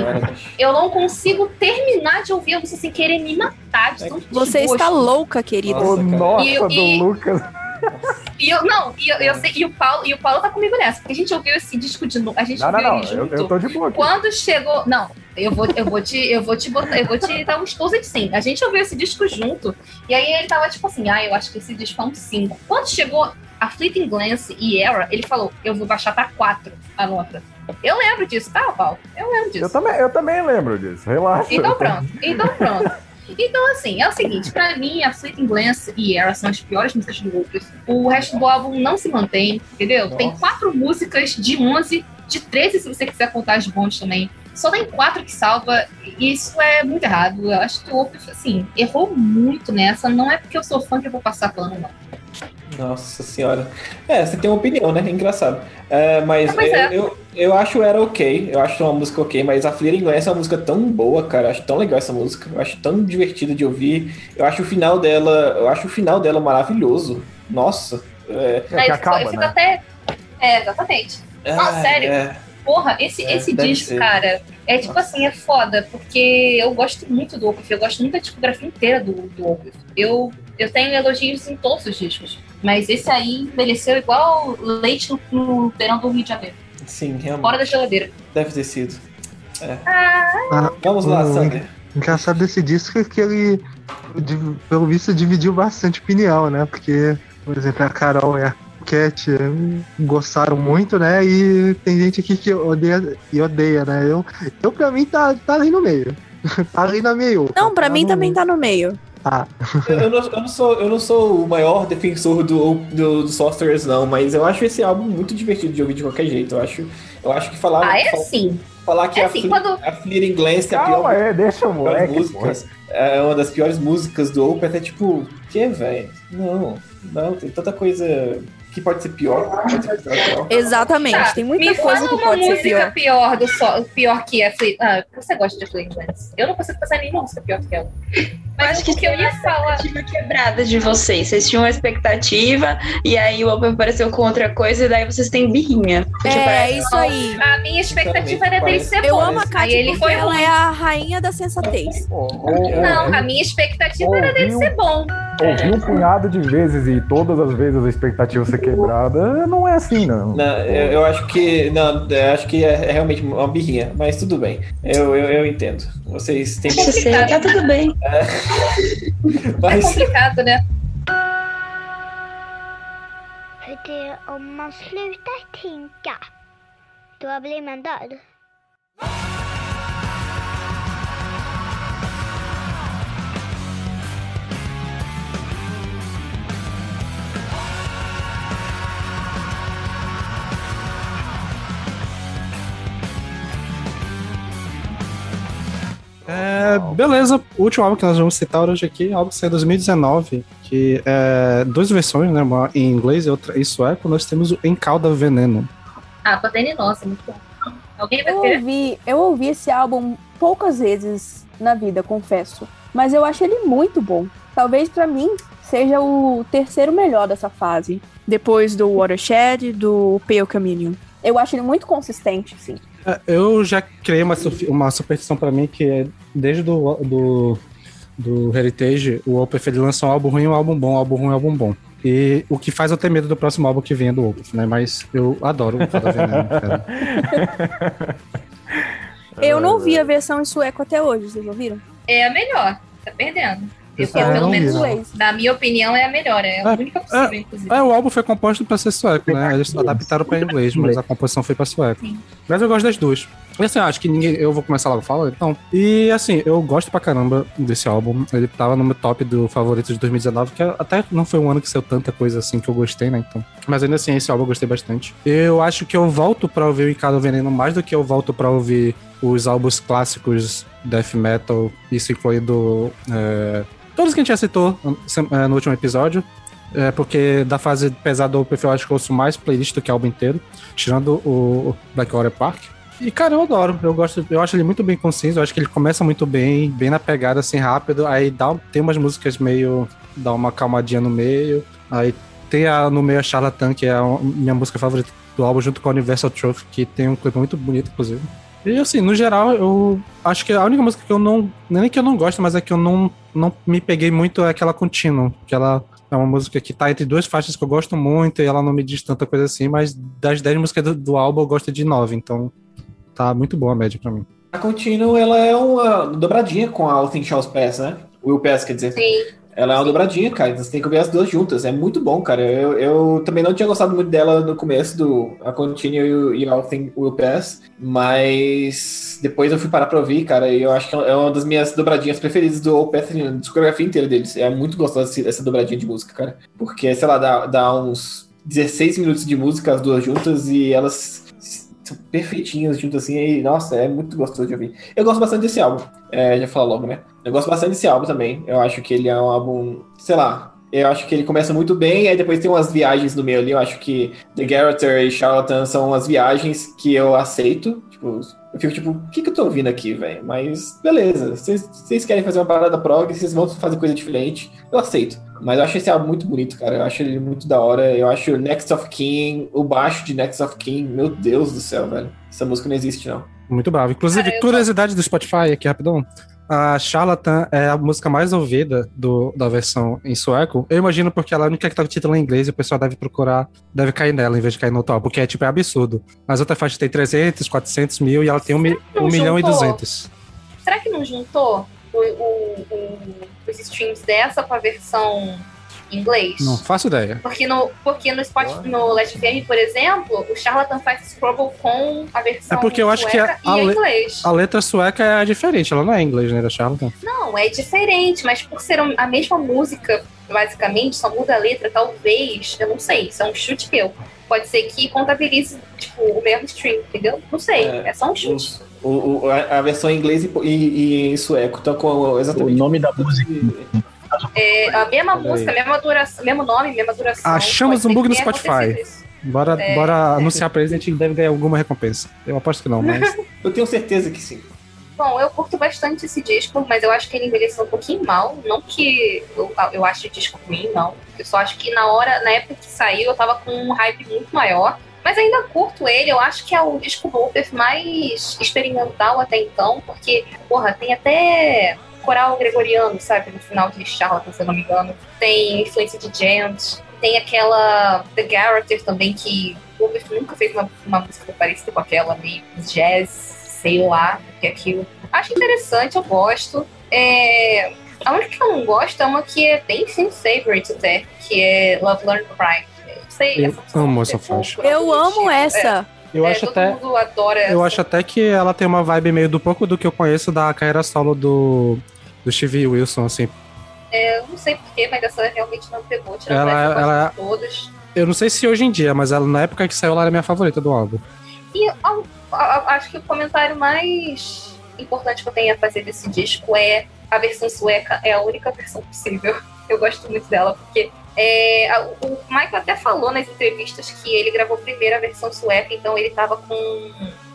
eu não consigo terminar de ouvir a música sem querer me matar de tanto Você desgosto. está louca, querida. Ô, nossa, E- do e- Lucas. E eu, não, e eu, eu sei, e o Paulo, e o Paulo tá comigo nessa, porque a gente ouviu esse disco de novo, a gente Não, não, ouviu não. Eu, eu tô de boa aqui. Quando chegou. Não, eu vou, eu vou te. Eu vou te botar, eu vou te dar um exposed sim. A gente ouviu esse disco junto. E aí ele tava tipo assim, ah, eu acho que esse disco é um 5. Quando chegou a Fleeting Glance e Era, ele falou, eu vou baixar pra 4 a nota. Eu lembro disso, tá, Paulo? Eu lembro disso. Eu também, eu também lembro disso. Relaxa. Então pronto, então pronto. Então, assim, é o seguinte, pra mim, a Fleeting Glance e Era são as piores músicas do Opus. O resto do álbum não se mantém, entendeu? Tem Nossa. quatro músicas de 11, de 13 se você quiser contar as bônus também. Só tem quatro que salva, e isso é muito errado. Eu acho que o Opus, assim, errou muito nessa. Não é porque eu sou fã que eu vou passar pano, não. Nossa senhora. É, você tem uma opinião, né? Engraçado. É, mas É, é. eu, eu, acho era ok. Eu acho uma música ok, mas a Fleeting Glance é uma música tão boa, cara. Eu acho tão legal essa música. Eu acho tão divertida de ouvir. Eu acho o final dela. Eu acho o final dela maravilhoso. Nossa. É, É que fico- acaba, eu fico né? até. É, exatamente. Ah, sério? é. Porra, esse, É, esse disco, ser. cara, é tipo assim, é foda, porque eu gosto muito do Opeth, eu gosto muito da discografia inteira do, do Opeth. Eu, eu tenho elogios em todos os discos, mas esse aí envelheceu igual leite no, no verão do Rio de Janeiro, Sim, realmente. fora da geladeira. Deve ter sido. É. Ah, Vamos lá, o Sander. engraçado desse disco é que ele, pelo visto, dividiu bastante opinião, né? Porque, por exemplo, a Carol e a Cat eh, gostaram muito, né? E tem gente aqui que odeia e odeia, né? Eu, eu pra mim, tá, tá ali no meio. tá ali na meio. Não, pra Tá mim no- também tá no meio. Ah, Eu, eu não, eu, não sou, eu não sou o maior defensor do, do, do Sorcerers, não, mas eu acho esse álbum muito divertido de ouvir de qualquer jeito. Eu acho, eu acho que falar. Ah, é fal- sim. Falar que É a, assim, Fle- quando- a Fleeting Glance é a Calma pior aí, deixa o moleque, músicas. É uma das piores músicas do Opeth. É tipo, que, velho? Não, não, tem tanta coisa que pode ser pior. Pode ser pior. Exatamente, Tá, tem muita me coisa que uma pode ser música pior. pior, do so, pior que a Fleet. Ah, você gosta de Lands? Eu não consigo pensar em nenhuma música pior que ela. Mas acho que o que eu ia falar. expectativa quebrada de vocês. Vocês tinham uma expectativa e aí o Open apareceu com outra coisa e daí vocês têm birrinha. É parece- isso aí. A minha expectativa era dele ser Eu bom. amo a Kátia ele porque foi ela ruim. é a rainha da sensatez. Não, a minha expectativa era dele Ouviu? ser bom. Ouvi um punhado de vezes e todas as vezes a expectativa ser quebrada, não é assim, não. Não, eu, eu acho que. Não, eu acho que é, é realmente uma birrinha, mas tudo bem. Eu, eu, eu entendo. Vocês têm Eu sei, tá tudo bem. É Mas complicado, né? För det, om man slutar tänka, då blir man död. É, beleza, o último álbum que nós vamos citar hoje aqui, álbum que saiu em 2019, que é duas versões, né? Uma em inglês e outra em sueco. Nós temos o Encalda Veneno. Ah, Patene Nossa, muito bom. Alguém vai Eu ouvi, eu ouvi esse álbum poucas vezes na vida, confesso. Mas eu acho ele muito bom. Talvez pra mim seja o terceiro melhor dessa fase. Depois do Watershed, do Pale Communion. Eu acho ele muito consistente, sim. É, Eu já criei uma, uma superstição pra mim que é desde do, do, do Heritage, o Opeth ele lança um álbum ruim, um álbum bom, um álbum ruim, um álbum bom. E o que faz eu ter medo do próximo álbum que venha do Opeth, né? Mas eu adoro o Cada Veneno, cara. Eu não vi a versão em sueco até hoje, vocês ouviram? É a melhor. Tá perdendo. Eu, Ah, pelo vi, menos, inglês. na minha opinião, é a melhor. É a única possível, inclusive. É, o álbum foi composto pra ser sueco, né? Eles adaptaram pra inglês, mas a composição foi pra sueco. Mas eu gosto das duas. E assim, eu acho que ninguém. Eu vou começar logo a falar, então. E assim, eu gosto pra caramba desse álbum. Ele tava no meu top do favorito de 2019, que até não foi um ano que saiu tanta coisa assim que eu gostei, né? Então. Mas ainda assim, esse álbum eu gostei bastante. Eu acho que eu volto pra ouvir o Ricardo Veneno mais do que eu volto pra ouvir os álbuns clássicos death metal, isso incluindo. É, todos que a gente já citou é, no último episódio. É porque da fase pesada do perfil acho que eu ouço mais playlist do que álbum inteiro, tirando o Blackwater Park. E, cara, eu adoro. Eu gosto, eu acho ele muito bem conciso. Eu acho que ele começa muito bem, bem na pegada, assim, rápido. Aí dá, tem umas músicas meio. dá uma calmadinha no meio. Aí tem a, no meio a Charlatan, que é a minha música favorita do álbum, junto com a Universal Truth, que tem um clipe muito bonito, inclusive. E assim, no geral, eu acho que a única música que eu não. não é Nem que eu não gosto, mas é que eu não, não me peguei muito é aquela Continuum. Que ela é uma música que tá entre duas faixas que eu gosto muito e ela não me diz tanta coisa assim, mas das 10 músicas do, do álbum eu gosto de 9, então tá muito boa a média pra mim. a Continuum, ela é uma dobradinha com a All Things Shall Pass, né? Will Pass, quer dizer. Sim. Ela é uma dobradinha, cara. Você tem que ouvir as duas juntas. É muito bom, cara. Eu, eu também não tinha gostado muito dela no começo do A Continue e All Thing Will Pass, mas depois eu fui parar pra ouvir, cara, e eu acho que é uma das minhas dobradinhas preferidas do Opeth, na discografia inteira deles. É muito gostosa essa dobradinha de música, cara. Porque, sei lá, dá, dá uns 16 minutos de música as duas juntas e elas são perfeitinhas juntas assim, e nossa, é muito gostoso de ouvir. Eu gosto bastante desse álbum, é, já falo logo, né? Eu gosto bastante desse álbum também. Eu acho que ele é um álbum, sei lá, eu acho que ele começa muito bem, aí depois tem umas viagens no meio ali. Eu acho que The Garroter e Charlatan são umas viagens que eu aceito. Tipo, eu fico tipo, o que, que eu tô ouvindo aqui, velho? Mas beleza, vocês querem fazer uma parada prog, vocês vão fazer coisa diferente, eu aceito. Mas eu acho esse álbum muito bonito, cara. Eu acho ele muito da hora. Eu acho Next of King, o baixo de Next of King, meu Deus do céu, velho. Essa música não existe, não. Muito bravo. Inclusive, curiosidade do Spotify aqui, rapidão. A Charlatan é a música mais ouvida do, da versão em sueco. Eu imagino porque ela é a única que tá com título em inglês e o pessoal deve procurar, deve cair nela em vez de cair no outro, porque é tipo é absurdo. As outras faixas tem 300, 400 mil e ela tem 1 um, um milhão e juntou? 200. Será que não juntou o- o- o- os streams dessa com a versão em inglês? Não faço ideia. Porque no, porque no, Spotify, no Last FM, por exemplo, o Charlatan faz Scrabble com a versão É porque eu acho que a, a le- a letra sueca é diferente, ela não é em inglês, né, da Charlatan. Não, é diferente, mas por ser a mesma música, basicamente, só muda a letra, talvez, eu não sei, isso é um chute meu. pode ser que contabilize, tipo, o mesmo stream, entendeu? Não sei, é, só um chute. O, o- a, a versão em inglês e, e, e em sueco tá com exatamente. O nome da música. É, a mesma Olha música, mesma duração, mesmo nome, mesma duração. Achamos um bug no Spotify. Bora, É. bora anunciar pra eles, a gente deve ganhar alguma recompensa. Eu aposto que não, mas. Eu tenho certeza que sim. Bom, eu curto bastante esse disco, mas eu acho que ele envelheceu um pouquinho mal. Não que eu, eu ache o disco ruim, não. Eu só acho que na hora, na época que saiu, eu tava com um hype muito maior. Mas ainda curto ele, eu acho que é o disco Wolper mais experimental até então, porque, porra, tem até coral gregoriano, sabe? No final de Charlatan, se eu não me engano. Tem influência de Gent, tem aquela The Character também, que o Wolper nunca fez uma, uma música parecida com aquela, meio jazz, sei lá, o que é aquilo. Acho interessante, eu gosto. É, A única que eu não gosto é uma que é bem fan favorite até, que é Love Learn Cry. Eu sei, Eu essa amo música essa é faixa. Eu amo essa. Eu É, acho até. Eu essa. acho até que ela tem uma vibe meio do pouco do que eu conheço da carreira solo do, do Steve Wilson, assim. É, eu não sei porquê, mas essa realmente não pegou. Tirando Ela- essa, ela- de todas. Eu não sei se hoje em dia, mas ela, na época que saiu, ela era minha favorita do álbum. E a- acho que o comentário mais importante que eu tenho a fazer desse disco é a versão sueca é a única versão possível. Eu gosto muito dela, porque é, o Michael até falou nas entrevistas que ele gravou primeiro a versão sueca, então ele tava com.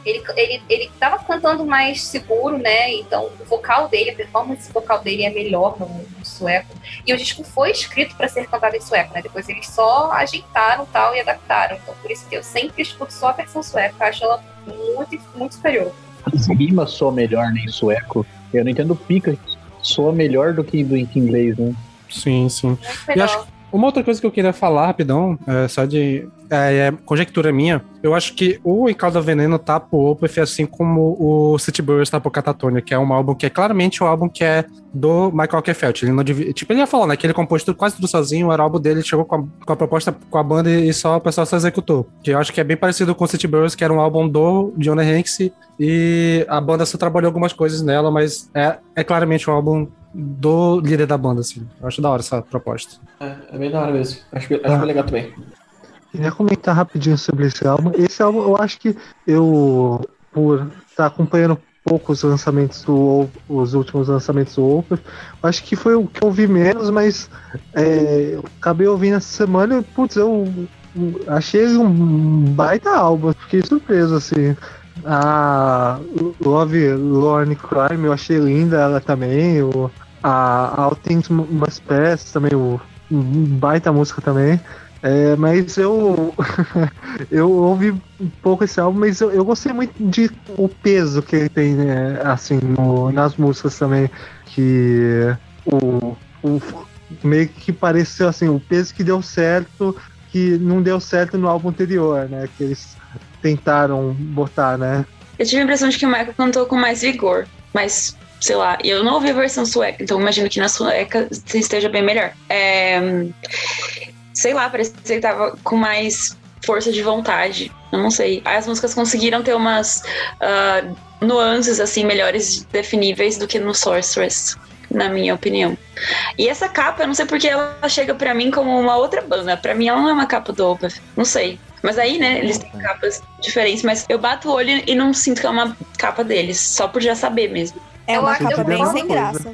Ele, ele, ele tava cantando mais seguro, né? Então o vocal dele, a performance vocal dele é melhor no, no sueco. E o disco foi escrito para ser cantado em sueco, né? Depois eles só ajeitaram tal e adaptaram. Então por isso que eu sempre escuto só a versão sueca. Eu acho ela muito, muito superior. As rimas soa melhor né, em sueco. Eu não entendo pica. Soa melhor do que do em inglês, né? Sim, sim. Muito E melhor. acho que uma outra coisa que eu queria falar rapidão, é, só de é, é conjectura minha, eu acho que o Encalda Veneno tá pro Opeth assim como o City Burst tá pro Catatonia, que é um álbum que é claramente o álbum que é do Michael Kefelt. Ele não devia, tipo, ele ia falar, né, que ele compôs tudo, quase tudo sozinho, era o álbum dele, ele chegou com a, com a proposta com a banda e só o pessoal só executou. Que eu acho que é bem parecido com o City Burst, que era um álbum do Johnny Hanks e a banda só trabalhou algumas coisas nela, mas é, é claramente um álbum do líder da banda, assim. Eu acho da hora essa proposta. É, é bem da hora mesmo. Acho, que- acho Ah. bem legal também. Queria comentar rapidinho sobre esse álbum. Esse álbum, eu acho que eu, por estar acompanhando pouco os lançamentos do os últimos lançamentos do eu acho que foi o que eu ouvi menos, mas é, eu acabei ouvindo essa semana e, putz, eu achei ele um baita álbum, fiquei surpreso, assim. A Love Lorne Crime, eu achei linda ela também. O, a All Things Must Pass também, o, baita música também. É, mas eu eu ouvi um pouco esse álbum, mas eu, eu gostei muito de o peso que ele tem, né, assim, no- nas músicas também, que o, o meio que pareceu assim, o peso que deu certo, que não deu certo no álbum anterior, né, que eles tentaram botar, né. Eu tive a impressão de que o Michael cantou com mais vigor, mas sei lá, eu não ouvi a versão sueca, então imagino que na sueca esteja bem melhor. É, sei lá, parecia que ele tava com mais força de vontade. Eu não sei. As músicas conseguiram ter umas ah, nuances assim melhores definíveis do que no Sorceress, na minha opinião. E essa capa, eu não sei porque ela chega pra mim como uma outra banda. Pra mim ela não é uma capa do Opeth, não sei. Mas aí, né, eles têm capas diferentes, mas eu bato o olho e não sinto que é uma capa deles, só por já saber mesmo. É Eu uma capa bem é sem uma coisa. graça.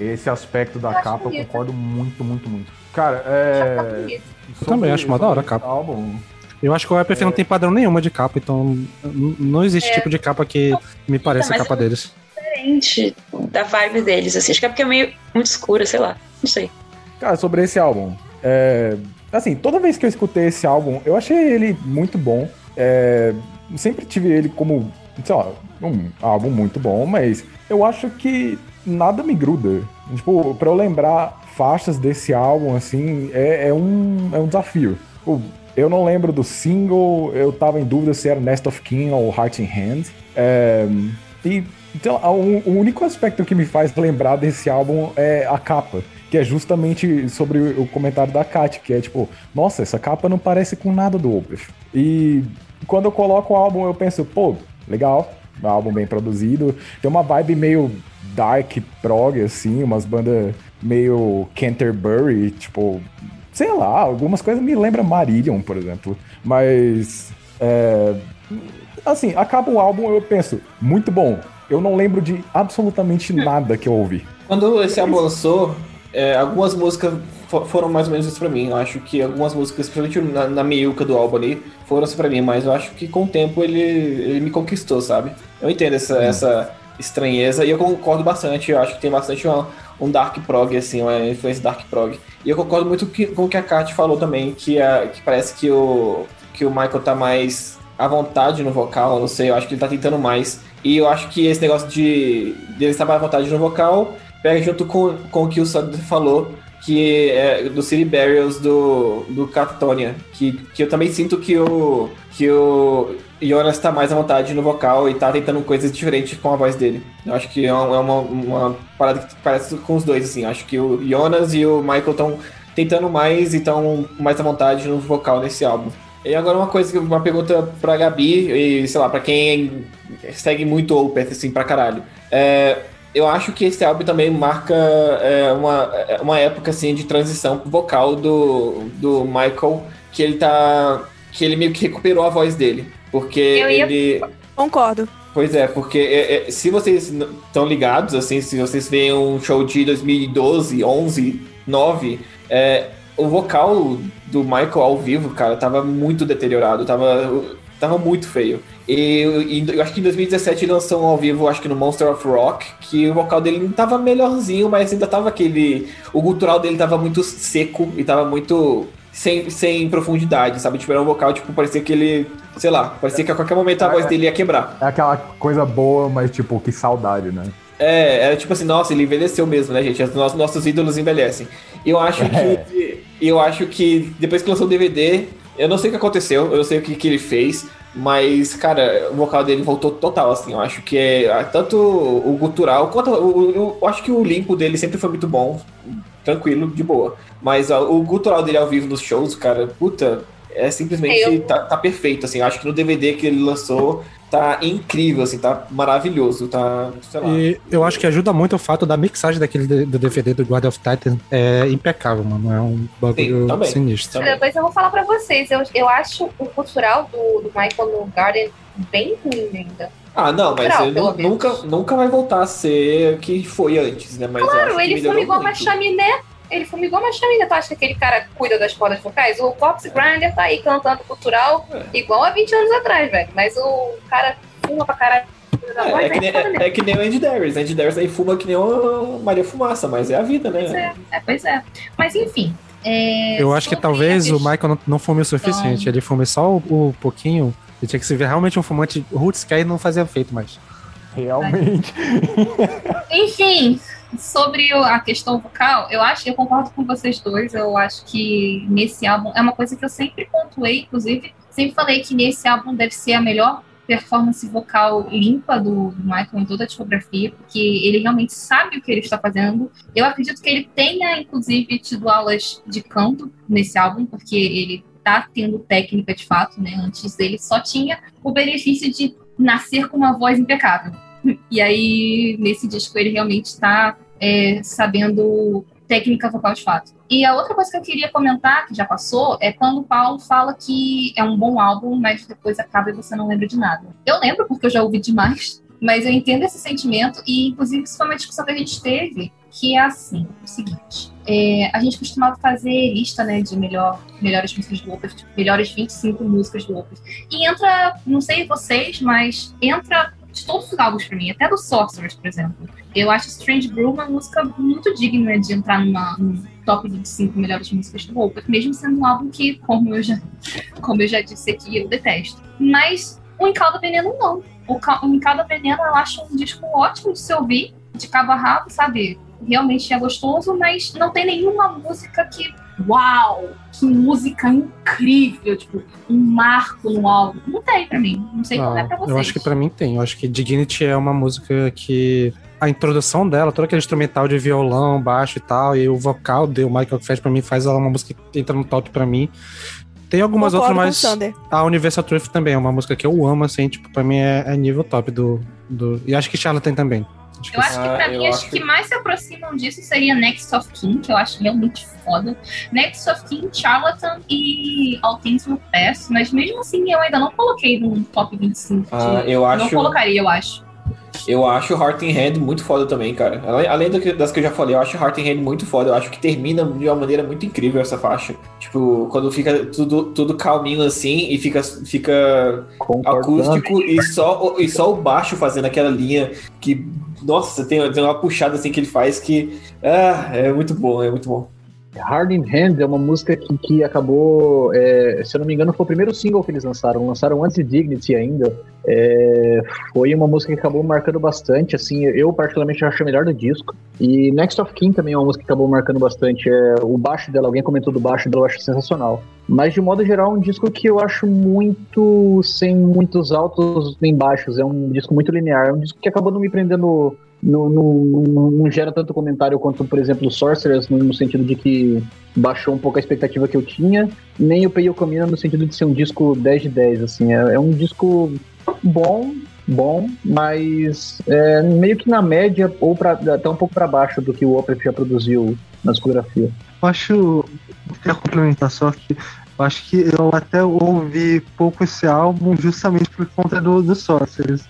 Esse aspecto da Eu capa eu concordo muito, muito, muito. Cara, é. bonita. Também acho mó da hora a capa. Álbum, Eu acho que o EPF não tem padrão nenhuma de capa, então não existe É. tipo de capa que me pareça a capa eu- deles. Diferente da vibe deles, assim. Acho que é porque é meio muito escura, sei lá. Não sei. Cara, sobre esse álbum. é, Assim, toda vez que eu escutei esse álbum, eu achei ele muito bom. É, Sempre tive ele como, sei lá, um álbum muito bom, mas eu acho que nada me gruda. Tipo, pra eu lembrar faixas desse álbum, assim, é, é um, é um desafio. Tipo, eu não lembro do single, eu tava em dúvida se era Nest of King ou Heart in Hand. É, e então, o, único aspecto que me faz lembrar desse álbum é a capa, que é justamente sobre o comentário da Kat, que é tipo, nossa, essa capa não parece com nada do Opeth. E quando eu coloco o álbum, eu penso, pô, legal, álbum bem produzido, tem uma vibe meio dark prog, assim, umas bandas meio Canterbury, tipo, sei lá, algumas coisas me lembram Marillion, por exemplo. Mas. É, assim, acaba o álbum, eu penso, muito bom. Eu não lembro de absolutamente nada que eu ouvi. Quando esse álbum lançou, é, algumas músicas fo- foram mais ou menos isso pra mim. Eu acho que algumas músicas, principalmente na, na meiuca do álbum ali, foram isso pra mim, mas eu acho que com o tempo ele, ele me conquistou, sabe? Eu entendo essa, essa estranheza e eu concordo bastante. Eu acho que tem bastante uma- um dark prog, assim, uma influência dark prog. E eu concordo muito que- com o que a Kat falou também, que, a, que parece que o, que o Michael tá mais à vontade no vocal, eu não sei, eu acho que ele tá tentando mais. E eu acho que esse negócio de dele estar mais à vontade no vocal pega junto com, com o que o Sandro falou, que é do City Burials do, do Catatonia, que, que eu também sinto que o, que o Jonas tá mais à vontade no vocal e tá tentando coisas diferentes com a voz dele. Eu acho que é uma, é uma, uma parada que parece com os dois, assim. Acho que o Jonas e o Michael estão tentando mais e estão mais à vontade no vocal nesse álbum. E agora uma coisa, uma pergunta pra Gabi, e sei lá, pra quem segue muito o Opeth, assim, pra caralho. É, eu acho que esse álbum também marca é, uma, é, uma época, assim, de transição vocal do, do Michael, que ele tá... que ele meio que recuperou a voz dele. Porque Eu ia- ele... Concordo. Pois é, porque é, é, se vocês estão ligados, assim, se vocês veem um show de 2012, 11, 9, é, o vocal do Michael ao vivo, cara, tava muito deteriorado, tava, tava muito feio. E, e eu acho que em 2017 ele lançou um ao vivo, acho que no Monster of Rock, que o vocal dele não tava melhorzinho, mas ainda tava aquele. O gutural dele tava muito seco e tava muito. Sem, sem profundidade, sabe? Tipo, era um vocal, tipo, parecia que ele. Sei lá, parecia que a qualquer momento a voz dele ia quebrar. É aquela coisa boa, mas tipo, que saudade, né? É, era tipo assim, nossa, ele envelheceu mesmo, né, gente? Os nossos, nossos ídolos envelhecem. Eu acho que. Eu acho que depois que lançou o DVD, eu não sei o que aconteceu, eu não sei o que, que ele fez, mas, cara, o vocal dele voltou total, assim. Eu acho que é tanto o gutural quanto. O, o- eu acho que o limpo dele sempre foi muito bom, tranquilo, de boa. Mas ó, o gutural dele ao vivo nos shows, cara, puta, é simplesmente. Eu- Tá, tá perfeito, assim. Eu acho que no DVD que ele lançou tá incrível, assim, tá maravilhoso, tá. Sei lá. E eu acho que ajuda muito o fato da mixagem daquele do DVD do Guard of Titan é impecável, mano. É um bagulho Sim, também. sinistro. Depois eu vou falar pra vocês. Eu, eu acho o cultural do, do Michael no Garden bem ruim ainda. Ah, não, mas ele nunca, nunca vai voltar a ser o que foi antes, né? Mas Claro, ele melhorou fumigou uma chaminé. Ele fumigou uma chaminé. Tu acha que aquele cara cuida das cordas vocais? O Fox Grinder tá aí cantando cultural igual há 20 anos atrás, velho. Mas o cara fuma pra caralho. voz, É, é, que nem, é, é que nem o Andy Darius. Andy Darius aí fuma que nem uma Maria Fumaça, mas é a vida, Pois né? é, é, pois é. Mas enfim. é, Eu acho que talvez o Michael não, não fume o suficiente. Ele fume só o, o pouquinho. Ele tinha que se ver realmente um fumante roots que aí não fazia feito mais. Realmente. Enfim, sobre a questão vocal, eu acho, eu concordo com vocês dois. Eu acho que nesse álbum é uma coisa que eu sempre pontuei, inclusive, sempre falei que nesse álbum deve ser a melhor performance vocal limpa do, do Michael em toda a discografia, porque ele realmente sabe o que ele está fazendo. Eu acredito que ele tenha, inclusive, tido aulas de canto nesse álbum, porque ele tá tendo técnica de fato, né? Antes dele só tinha o benefício de nascer com uma voz impecável. E aí, nesse disco, ele realmente está é, sabendo técnica vocal de fato. E a outra coisa que eu queria comentar, que já passou, é quando o Paulo fala que é um bom álbum, mas depois acaba e você não lembra de nada. Eu lembro porque eu já ouvi demais, mas eu entendo esse sentimento, e inclusive isso foi uma discussão que a gente teve, que é assim, o seguinte. é, a gente costumava fazer lista, né, de melhor, melhores músicas do Opeth, melhores 25 músicas do Opeth. E entra, não sei vocês, mas entra de todos os álbuns pra mim, até do Sorcerers, por exemplo. Eu acho Strange Brew uma música muito digna de entrar numa, num top 25 melhores músicas do Opeth, mesmo sendo um álbum que, como eu já, como eu já disse aqui, eu detesto. Mas o Encalda Veneno não. O, Ca- o Encalda Veneno eu acho um disco ótimo de se ouvir, de cabo a rabo, sabe? Realmente é gostoso, mas não tem nenhuma música que. Uau! Que música incrível! Tipo, um marco no álbum. Não tem pra mim. Não sei como é pra vocês. eu acho que pra mim tem. Eu acho que Dignity é uma música que a introdução dela, todo aquele instrumental de violão, baixo e tal, e o vocal do Michael Fett pra mim faz ela uma música que entra no top pra mim. Tem algumas Concordo outras, o mas a Universal Truth também é uma música que eu amo, assim, tipo, pra mim é, é nível top do, do. E acho que Charlatan também. Acho Eu acho que Ah, pra mim, acho- que mais se aproximam disso seria Next of Kin, que eu acho realmente foda. Next of Kin, Charlatan e All Things Will Pass. Mas mesmo assim, eu ainda não coloquei no top 25. de- Ah, eu Não acho- colocaria, eu acho. Eu acho Heart in Hand muito foda também, cara. Além, além do que- das que eu já falei, eu acho Heart in Hand muito foda. Eu acho que termina de uma maneira muito incrível essa faixa. Tipo, quando fica tudo, tudo calminho assim e fica, fica acústico e só, e só o baixo fazendo aquela linha que, nossa, tem, tem uma puxada assim que ele faz que ah, é muito bom, é muito bom. Hard in Hand é uma música que, que acabou, é, se eu não me engano, foi o primeiro single que eles lançaram. Lançaram antes de Dignity ainda. É, foi uma música que acabou marcando bastante. Assim, eu particularmente acho a melhor do disco. E Next of Kin também é uma música que acabou marcando bastante. É, o baixo dela, alguém comentou do baixo dela, eu acho sensacional. Mas de modo geral, é um disco que eu acho muito sem muitos altos nem baixos. É um disco muito linear. É um disco que acabou não me prendendo não, não, gera tanto comentário quanto, por exemplo, o Sorcerers, no, sentido de que baixou um pouco a expectativa que eu tinha, nem o Peio Camina no sentido de ser um disco 10 de 10, assim, é, é um disco bom, bom, mas é, meio que na média, ou pra, até um pouco para baixo do que o Opeth já produziu na discografia. Eu acho. Quer complementar só que acho que eu até ouvi pouco esse álbum justamente por conta do, do Sorcerers.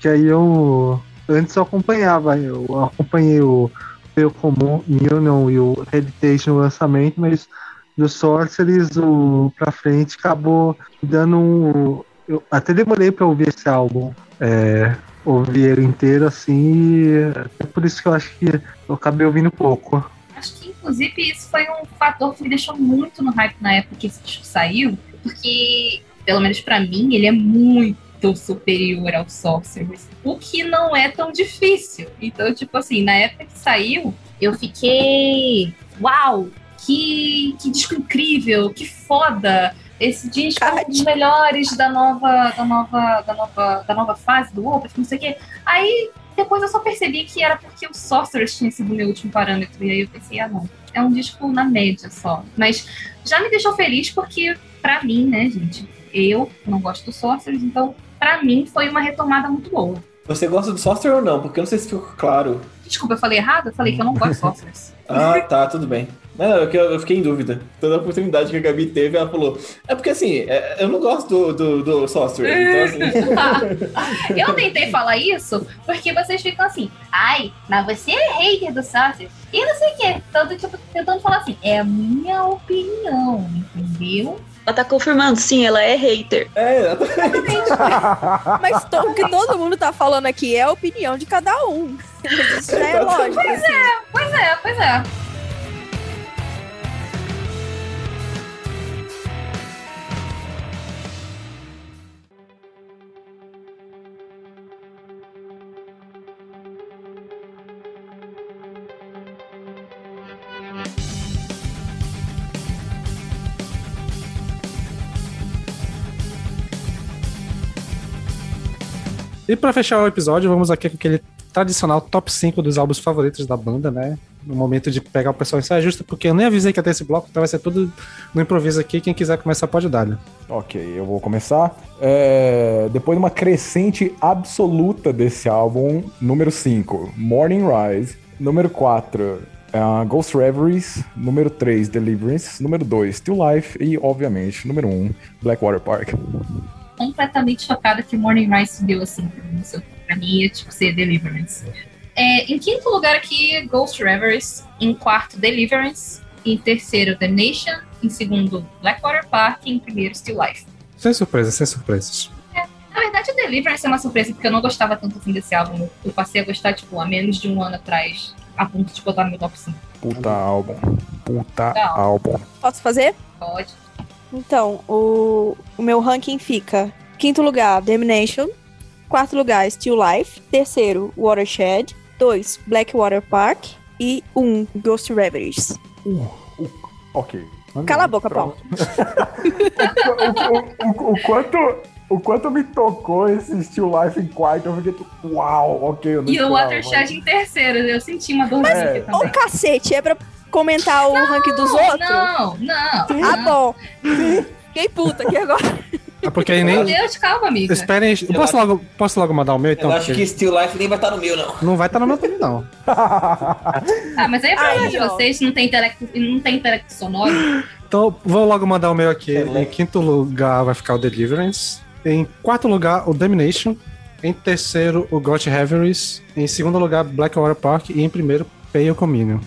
Que aí eu. Antes eu acompanhava, eu acompanhei o Pale Comum, Union e o Heritage no lançamento, mas do Sorcerers o, pra frente acabou dando um. Eu até demorei pra ouvir esse álbum. É, ouvir ele inteiro assim, é por isso que eu acho que eu acabei ouvindo pouco. Inclusive, isso foi um fator que me deixou muito no hype na época que esse disco saiu, porque, pelo menos pra mim, ele é muito superior ao Sorcerers, o que não é tão difícil. Então, tipo assim, na época que saiu, eu fiquei. Uau! Que, que disco incrível, que foda! Esse disco é um dos melhores da nova, da nova, da nova, da nova fase do Opeth, não sei o quê. Aí depois eu só percebi que era porque o Sorcerers tinha sido meu último parâmetro. E aí eu pensei, ah não, é um disco na média só. Mas já me deixou feliz porque, pra mim, né, gente, eu não gosto do Sorcerers, então pra mim foi uma retomada muito boa. Você gosta do Sorcerer ou não? Porque eu não sei se ficou claro. Desculpa, eu falei errado? Eu falei que eu não gosto de Sorcerers. Ah, tá, tudo bem. Não, eu, eu fiquei em dúvida. Toda a oportunidade que a Gabi teve, ela falou. É porque assim, é- eu não gosto do, do, do Sorcerer. Então, assim. eu tentei falar isso porque vocês ficam assim, ai, mas você é hater do Sorcerers e não sei o quê. Tanto, tipo, tentando falar assim, é a minha opinião, entendeu? Ela tá confirmando, sim, ela é hater. É, Mas to- o que todo mundo tá falando aqui é a opinião de cada um. Isso já é lógico. Pois assim. é, pois é, pois é. E pra fechar o episódio, vamos aqui com aquele tradicional top 5 dos álbuns favoritos da banda, né? No momento de pegar o pessoal em saia justa, porque eu nem avisei que ia ter esse bloco, então vai ser tudo no improviso aqui. Quem quiser começar pode dar, né? Ok, eu vou começar. É, depois de uma crescente absoluta desse álbum, número 5, Morning Rise. Número 4, Ghost Reveries. Número 3, Deliverance. Número 2, Still Life. E, obviamente, número 1, Blackwater Park. Completamente chocada que Morning Rise subiu assim pra mim. Ia tipo, ser Deliverance. É, em quinto lugar aqui, Ghost Reveries. Em quarto, Deliverance. Em terceiro, The Nation. Em segundo, Blackwater Park. E em primeiro, Still Life. Sem surpresas, sem surpresas. Na verdade, Deliverance é uma surpresa, porque eu não gostava tanto assim desse álbum. Eu passei a gostar, tipo, há menos de um ano atrás, a ponto de botar no meu top 5. Puta álbum. Puta Não. álbum. Posso fazer? Pode. Então, o, o meu ranking fica: quinto lugar, Damnation. Quarto lugar, Still Life. Terceiro, Watershed. Dois, Blackwater Park. E um, Ghost Reveries. Ok. Cala a boca, Paulo. o, o- o quanto, o quanto me tocou esse Still Life em quarto, eu fiquei tipo, uau, ok. Eu não E o Watershed em terceiro, eu senti uma dorzinha É. Ô, também. cacete, é pra comentar o ranking dos outros? Não, não. Ah, bom. Fiquei puta aqui agora. É porque aí Meu nem. Deus, calma, amiga. Esperem. Eu posso logo, posso logo mandar o meu então? Eu acho que Still Life nem vai estar no meu, não. Não vai estar no meu também, não. Ah, mas aí é problema Aí, de vocês, não tem intelecto, não tem intelecto sonoro. Então, vou logo mandar o meu aqui. Excelente. Em quinto lugar vai ficar o Deliverance. Em quarto lugar, o Domination. Em terceiro, o Got Reveries. Em segundo lugar, Blackwater Park. E em primeiro, Pale Communion.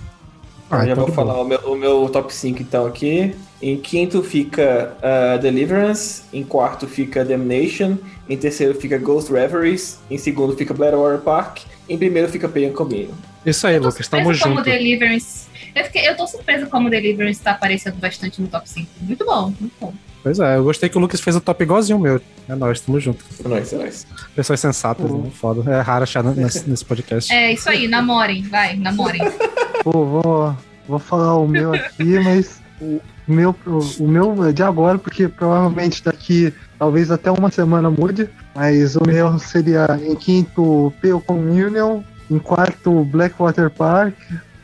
Eu já então vou falar o meu, o meu top 5 então aqui. Em quinto fica ah, Deliverance, em quarto fica Damnation, em terceiro fica Ghost Reveries, em segundo fica Blackwater Park, em primeiro fica Pain and. Isso aí, Lucas. Tamo surpresa como junto. Deliverance. Eu, fiquei, eu tô surpresa como Deliverance tá aparecendo bastante no top 5. Muito bom, muito bom. Pois é, eu gostei que o Lucas fez o top igualzinho o meu. É nóis, tamo junto. É nóis, é nóis. Pessoas sensatas, né? Foda. É raro achar nesse, nesse podcast. É isso aí, namorem, vai, namorem. Pô, vou, vou falar o meu aqui, mas o meu, o meu é de agora, porque provavelmente daqui, talvez até uma semana mude, mas o meu seria em quinto Pale Communion, em quarto Blackwater Park,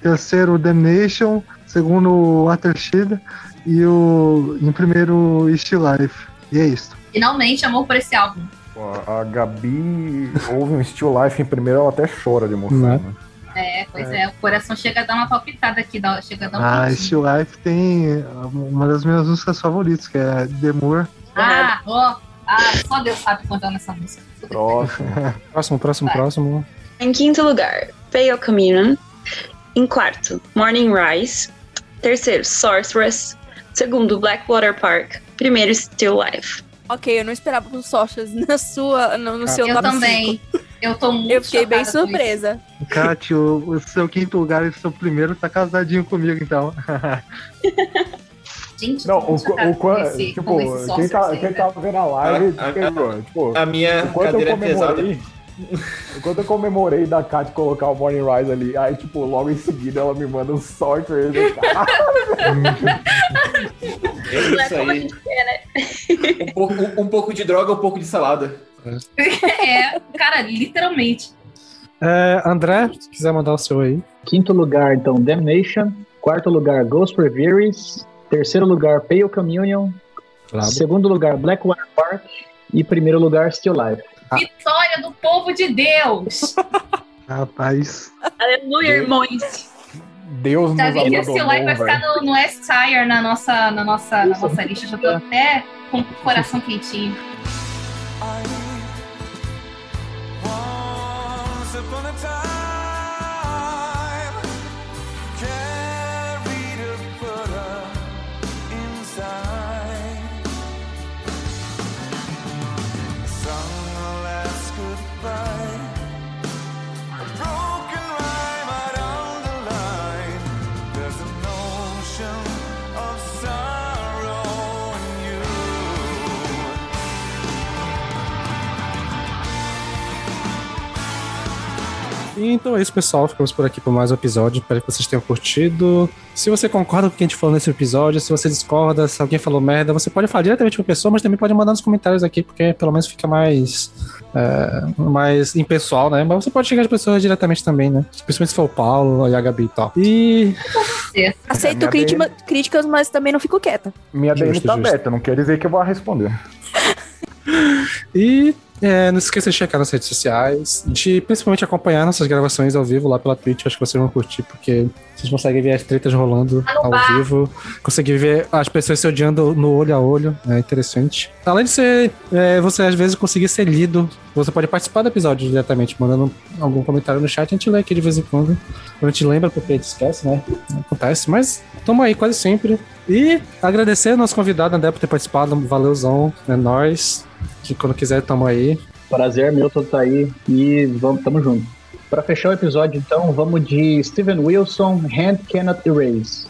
terceiro Damnation, segundo Watershed e o em primeiro Still Life. E é isso. Finalmente, amor por esse álbum. Pô, A Gabi ouve um Still Life em primeiro, ela até chora de emoção. Né? Né? É, pois é. o coração chega a dar uma palpitada aqui, dá- chega a dar um Ah, pontinho. Still Life tem uma das minhas músicas favoritas, que é Demur. Ah, ó. Ah, só Deus sabe cantando essa música. Próximo. Próximo, próximo, Vai. próximo. Em quinto lugar, Pale Communion. Em quarto, Morning Rise. Terceiro, Sorceress. Segundo, Blackwater Park. Primeiro, Still Life. Ok, eu não esperava por sortes na sua, no, no seu Eu top também. Eu tô muito cinco. Eu fiquei bem surpresa. Kátia, o, o seu quinto lugar e o seu primeiro tá casadinho comigo, então. Gente, Não, o, o, com quan- esse- tipo, com quem, tá, Sorceress aí, quem velho. tá vendo a live A- a-. Tipo, A minha enquanto eu cadeira é pesada. Enquanto eu comemorei da Kat colocar o Morning Rise ali, aí, tipo, logo em seguida ela me manda um sorter. É isso aí. Um pouco, um, um pouco de droga, um pouco de salada. É, cara, literalmente. É, André, se quiser mandar o seu aí. Quinto lugar, então, Damnation. Quarto lugar, Ghost Reveries. Terceiro lugar, Pale Communion. Claro. Segundo lugar, Blackwater Park. E primeiro lugar, Still Life. Vitória do povo de Deus. Rapaz. Aleluia, irmãos. Deus nos que esse abandonou, like vai ficar no, no S-Tier na nossa, na, nossa, na nossa lista. Já tô até com o coração quentinho. E então é isso, pessoal. Ficamos por aqui por mais um episódio. Espero que vocês tenham curtido. Se você concorda com o que a gente falou nesse episódio, se você discorda, se alguém falou merda, você pode falar diretamente com a pessoa, mas também pode mandar nos comentários aqui, porque pelo menos fica mais, é, mais impessoal, né? Mas você pode chegar as pessoas diretamente também, né? Principalmente se for o Paulo e a Gabi e tal. E. Aceito minha crítima- críticas, mas também não fico quieta. Minha DM tá justo. aberta, não quer dizer que eu vou responder. E é, não se esqueça de checar nas redes sociais, de principalmente acompanhar nossas gravações ao vivo lá pela Twitch. Acho que vocês vão curtir, porque vocês conseguem ver as tretas rolando Tá ao bar. vivo, conseguem ver as pessoas se odiando no olho a olho. É interessante. Além de ser, é, você às vezes conseguir ser lido, você pode participar do episódio diretamente, mandando algum comentário no chat. A gente lê aqui de vez em quando. A gente lembra porque a gente esquece, né? Acontece, mas tamo aí quase sempre. E agradecer ao nosso convidado André por ter participado. Valeuzão, é nóis. Que quando quiser, tamo aí. Prazer meu todo tá aí e vamos, tamo junto. Pra fechar o episódio, então, vamos de Steven Wilson, Hand Cannot Erase.